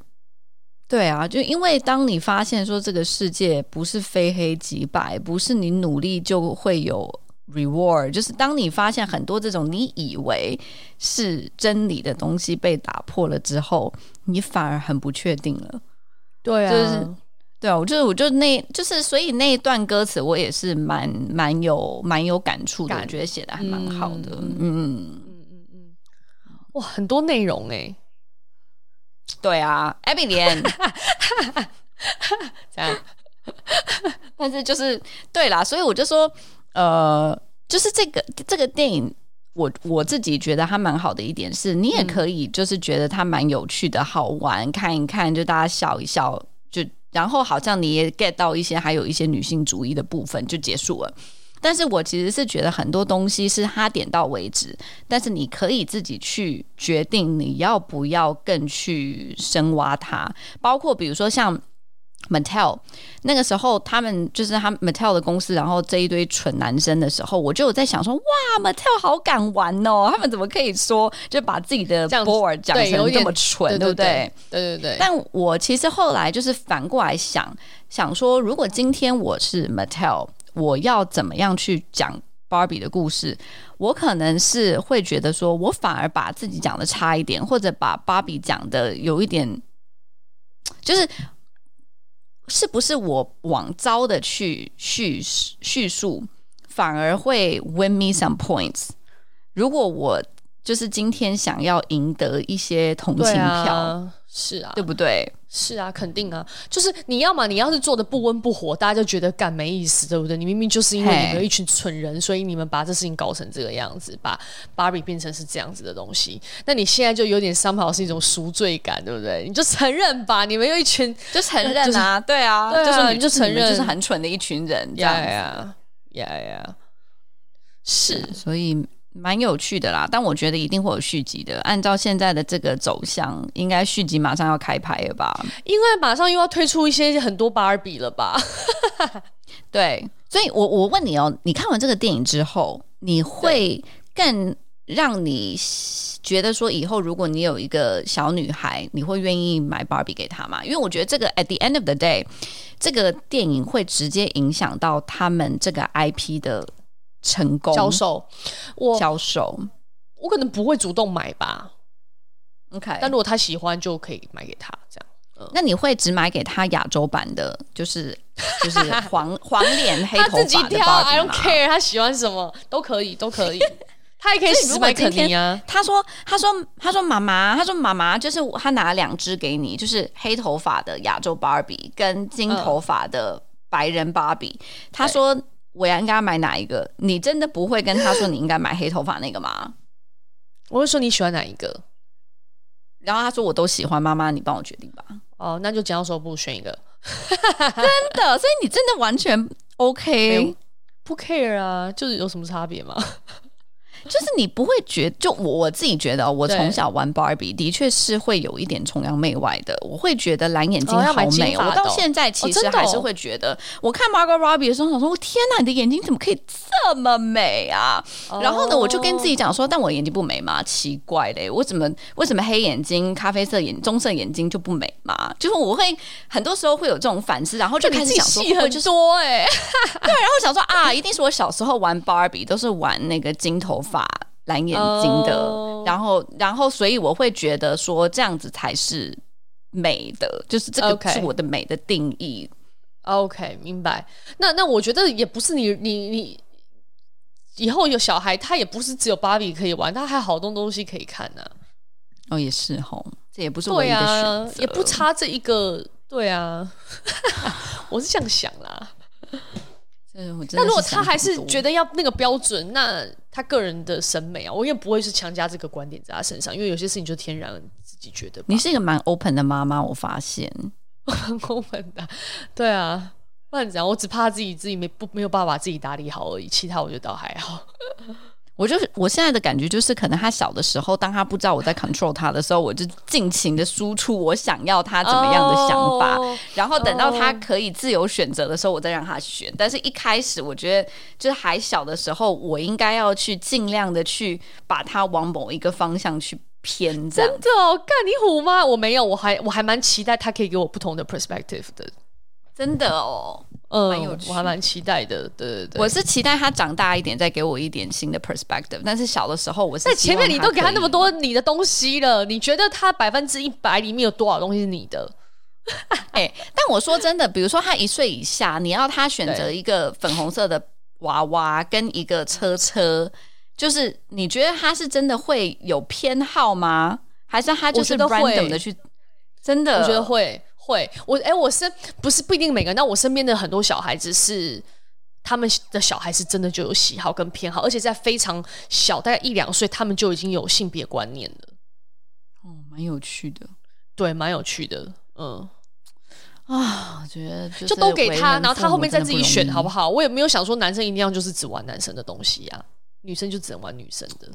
对啊，就因为当你发现说这个世界不是非黑即白，不是你努力就会有。Reward 就是当你发现很多这种你以为是真理的东西被打破了之后，你反而很不确定了。对啊，就是对啊，我就我就那就是所以那一段歌词我也是蛮蛮有蛮有感触的，感我觉得写的还蛮好的。嗯嗯嗯嗯嗯，哇，很多内容哎。对啊，Abby 连 这样，但是就是对啦，所以我就说。呃，就是这个这个电影，我我自己觉得它蛮好的一点是，你也可以就是觉得它蛮有趣的，好玩，看一看，就大家笑一笑，就然后好像你也 get 到一些还有一些女性主义的部分就结束了。但是我其实是觉得很多东西是它点到为止，但是你可以自己去决定你要不要更去深挖它，包括比如说像。Mattel 那个时候，他们就是他们 Mattel 的公司，然后这一堆蠢男生的时候，我就有在想说，哇，Mattel 好敢玩哦！他们怎么可以说就把自己的 board 讲成这么蠢，对不对？对对对。但我其实后来就是反过来想想说，如果今天我是 Mattel，我要怎么样去讲 Barbie 的故事？我可能是会觉得说，我反而把自己讲的差一点，或者把 Barbie 讲的有一点，就是。是不是我往糟的去叙叙述，反而会 win me some points？如果我就是今天想要赢得一些同情票，是啊，对不对？是啊，肯定啊，就是你要嘛，你要是做的不温不火，大家就觉得干没意思，对不对？你明明就是因为你们一群蠢人，所以你们把这事情搞成这个样子，把芭比变成是这样子的东西。那你现在就有点 somehow 是一种赎罪感，对不对？你就承认吧，你们有一群就承认啊，对啊，对啊，就是你就承认就是很蠢的一群人，这样呀呀呀，是，所以。蛮有趣的啦，但我觉得一定会有续集的。按照现在的这个走向，应该续集马上要开拍了吧？因为马上又要推出一些很多芭比了吧？对，所以我我问你哦，你看完这个电影之后，你会更让你觉得说，以后如果你有一个小女孩，你会愿意买芭比给她吗？因为我觉得这个 at the end of the day，这个电影会直接影响到他们这个 IP 的。成功销售，我销售，我可能不会主动买吧。OK，但如果他喜欢，就可以买给他。这样，嗯、那你会只买给他亚洲版的，就是就是 黄黄脸黑头发自己挑，I don't care，他喜欢什么都可以，都可以。他也可以只买肯尼啊。他说，他说，他说，妈妈，他说，妈妈，就是他拿了两只给你，就是黑头发的亚洲芭比跟金头发的白人芭比。嗯、他说。我要应该买哪一个？你真的不会跟他说你应该买黑头发那个吗？我会说你喜欢哪一个，然后他说我都喜欢。妈妈，你帮我决定吧。哦，那就剪刀手布选一个，真的。所以你真的完全 OK，不 care 啊？就是有什么差别吗？就是你不会觉得，就我我自己觉得，我从小玩芭比的确是会有一点崇洋媚外的。我会觉得蓝眼睛好美，哦，我到现在其实还是会觉得，我看 Margot Robbie 的时候，想说，我天哪，你的眼睛怎么可以这么美啊？然后呢，我就跟自己讲说，但我眼睛不美吗？奇怪嘞，我怎么为什么黑眼睛、咖啡色眼、棕色眼睛就不美吗？就是我会很多时候会有这种反思，然后就开始想说，会很多哎，对，然后想说啊，一定是我小时候玩芭比都是玩那个金头发。蓝眼睛的，oh. 然后，然后，所以我会觉得说这样子才是美的，就是这个是我的美的定义。OK，, okay 明白。那那我觉得也不是你你你以后有小孩，他也不是只有芭比可以玩，他还有好多东西可以看呢、啊。哦，也是吼，这也不是唯一的选择，啊、也不差这一个。对啊，我是这样想啦。那如果他还是觉得要那个标准，那他个人的审美啊，我也不会是强加这个观点在他身上，因为有些事情就天然自己觉得。你是一个蛮 open 的妈妈，我发现 蛮 open 的，对啊，不然怎样？我只怕自己自己没不没有办法把自己打理好而已，其他我觉得倒还好。我就是我现在的感觉就是，可能他小的时候，当他不知道我在 control 他的时候，我就尽情的输出我想要他怎么样的想法，oh, 然后等到他可以自由选择的时候，我再让他选。但是一开始我觉得，就是还小的时候，我应该要去尽量的去把他往某一个方向去偏。真的哦，干你虎吗？我没有，我还我还蛮期待他可以给我不同的 perspective 的。真的哦。嗯，我还蛮期待的，对对对，我是期待他长大一点，再给我一点新的 perspective。但是小的时候，我是在前面你都给他那么多你的东西了，你觉得他百分之一百里面有多少东西是你的？哎、欸，但我说真的，比如说他一岁以下，你要他选择一个粉红色的娃娃跟一个车车，就是你觉得他是真的会有偏好吗？还是他就是 random 的去？真的，我觉得会。会，我哎，我身不是不一定每个人，但我身边的很多小孩子是他们的小孩是真的就有喜好跟偏好，而且在非常小，大概一两岁，他们就已经有性别观念了。哦，蛮有趣的，对，蛮有趣的，嗯啊，我觉得就都给他，然后他后面再自己选，好不好？我也没有想说男生一定要就是只玩男生的东西啊，女生就只能玩女生的。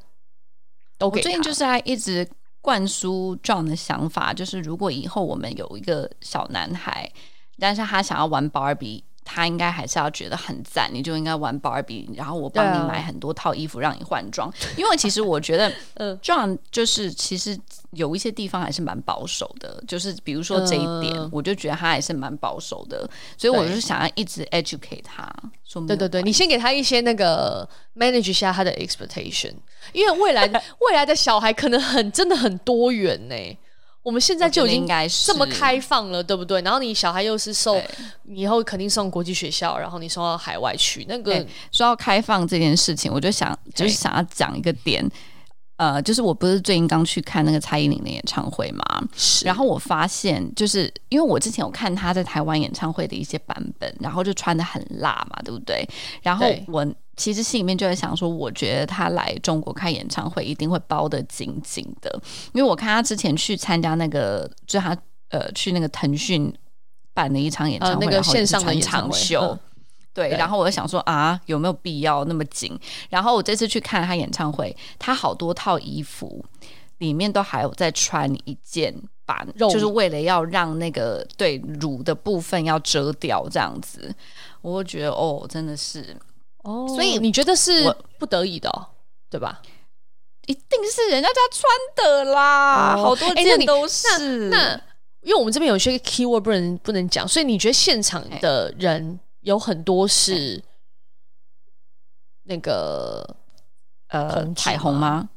都给他。我最近就是还一直。灌输这样的想法，就是如果以后我们有一个小男孩，但是他想要玩 Barbie。他应该还是要觉得很赞，你就应该玩 Barbie，然后我帮你买很多套衣服让你换装。啊、因为其实我觉得，呃，John 就是其实有一些地方还是蛮保守的，就是比如说这一点，呃、我就觉得他还是蛮保守的，所以我就是想要一直 educate 他。说对对对，你先给他一些那个 manage 一下他的 expectation，因为未来 未来的小孩可能很真的很多元呢。我们现在就已经这么开放了，对不对？然后你小孩又是受，你以后肯定送国际学校，然后你送到海外去。那个说到开放这件事情，我就想就是想要讲一个点，呃，就是我不是最近刚去看那个蔡依林的演唱会嘛，是。然后我发现，就是因为我之前有看她在台湾演唱会的一些版本，然后就穿的很辣嘛，对不对？然后我。其实心里面就在想说，我觉得她来中国开演唱会一定会包得紧紧的，因为我看她之前去参加那个，就她呃去那个腾讯办的一场演唱会，呃、那个线上的一场秀，嗯、对，然后我就想说啊，有没有必要那么紧？然后我这次去看他演唱会，他好多套衣服里面都还有在穿一件把，就是为了要让那个对乳的部分要遮掉这样子，我会觉得哦，真的是。哦，所以你觉得是不得已的，哦，对吧？一定是人家家穿的啦，哦、好多件都是。欸、那，那因为我们这边有些 keyword 不能不能讲，所以你觉得现场的人有很多是那个呃彩虹吗？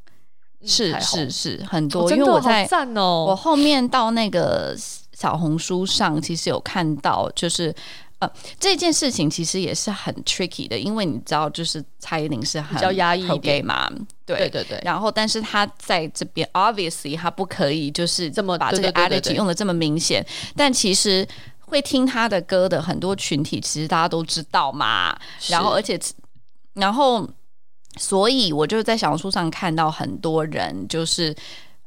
是是是，很多，哦、因为我在赞哦，我后面到那个小红书上，其实有看到就是。呃，这件事情其实也是很 tricky 的，因为你知道，就是蔡依林是很比较压抑一点嘛，对对对对。然后，但是他在这边，obviously 他不可以就是这么把这个 attitude 用的这么明显。但其实会听他的歌的很多群体，其实大家都知道嘛。然后，而且，然后，所以我就在小红书上看到很多人就是。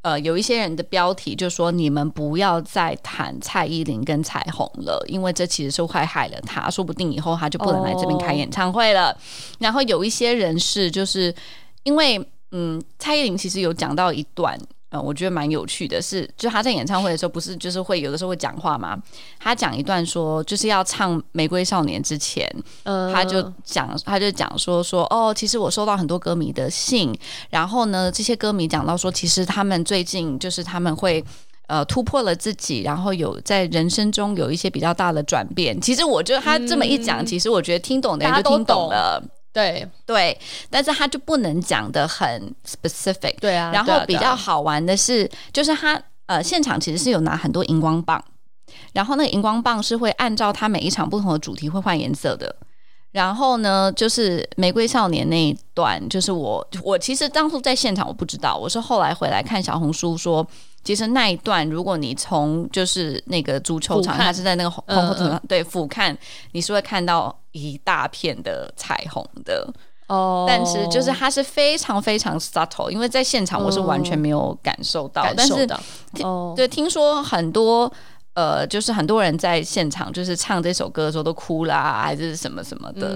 呃，有一些人的标题就说：“你们不要再谈蔡依林跟彩虹了，因为这其实是会害了他，说不定以后他就不能来这边开演唱会了。”哦，然后有一些人是就是因为，嗯，蔡依林其实有讲到一段。嗯，我觉得蛮有趣的是，是就他在演唱会的时候，不是就是会有的时候会讲话吗？他讲一段说，就是要唱《玫瑰少年》之前，呃、他就讲，他就讲说说哦，其实我收到很多歌迷的信，然后呢，这些歌迷讲到说，其实他们最近就是他们会呃突破了自己，然后有在人生中有一些比较大的转变。其实我觉得他这么一讲，嗯、其实我觉得听懂的人就听懂了。对对，但是他就不能讲的很 specific。对啊，然后比较好玩的是，啊啊、就是他呃现场其实是有拿很多荧光棒，然后那个荧光棒是会按照他每一场不同的主题会换颜色的。然后呢，就是《玫瑰少年》那一段，就是我我其实当初在现场我不知道，我是后来回来看小红书说。其实那一段，如果你从就是那个足球场，它是在那个红红土上，对，俯瞰，你是会看到一大片的彩虹的哦。但是就是它是非常非常 subtle，因为在现场我是完全没有感受到。但是哦，对，听说很多呃，就是很多人在现场就是唱这首歌的时候都哭啦，还是什么什么的。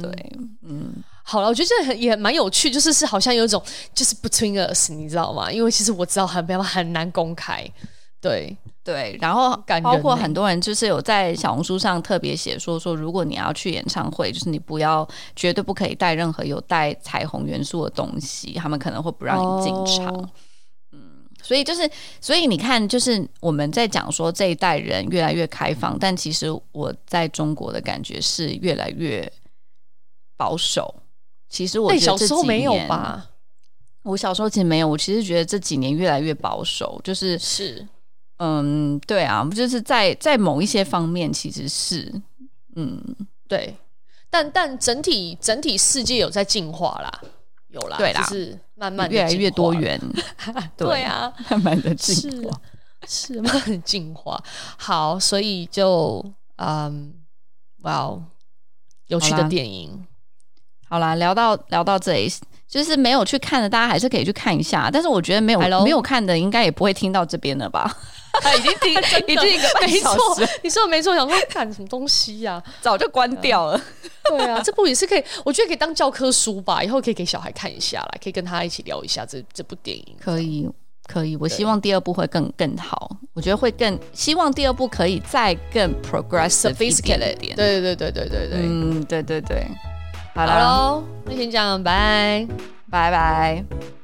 对，嗯。好了，我觉得这很也蛮有趣，就是是好像有一种就是 between us，你知道吗？因为其实我知道很很很难公开，对对。然后包括很多人就是有在小红书上特别写说说，如果你要去演唱会，就是你不要绝对不可以带任何有带彩虹元素的东西，他们可能会不让你进场。哦、嗯，所以就是所以你看，就是我们在讲说这一代人越来越开放，但其实我在中国的感觉是越来越保守。其实我小时候没有吧？我小时候其实没有。我其实觉得这几年越来越保守，就是是，嗯，对啊，就是在在某一些方面其实是，嗯，对。但但整体整体世界有在进化啦，有啦，对啦，就是慢慢越来越多元。对，对啊，慢慢的进化，是，是慢慢进化。好，所以就嗯，哇哦，有趣的电影。好啦，聊到聊到这里，就是没有去看的，大家还是可以去看一下。但是我觉得没有?没有看的，应该也不会听到这边了吧？已经听，已经一个半小时。你说的没错，想说看什么东西呀、啊？早就关掉了。对啊，这部也是可以，我觉得可以当教科书吧，以后可以给小孩看一下啦，可以跟他一起聊一下这这部电影。可以。可以，我希望第二部会更更好。我觉得会更希望第二部可以再更 progressive 一点点。对对对对对对对，嗯，对对对。好喽，那先这样，拜拜拜拜。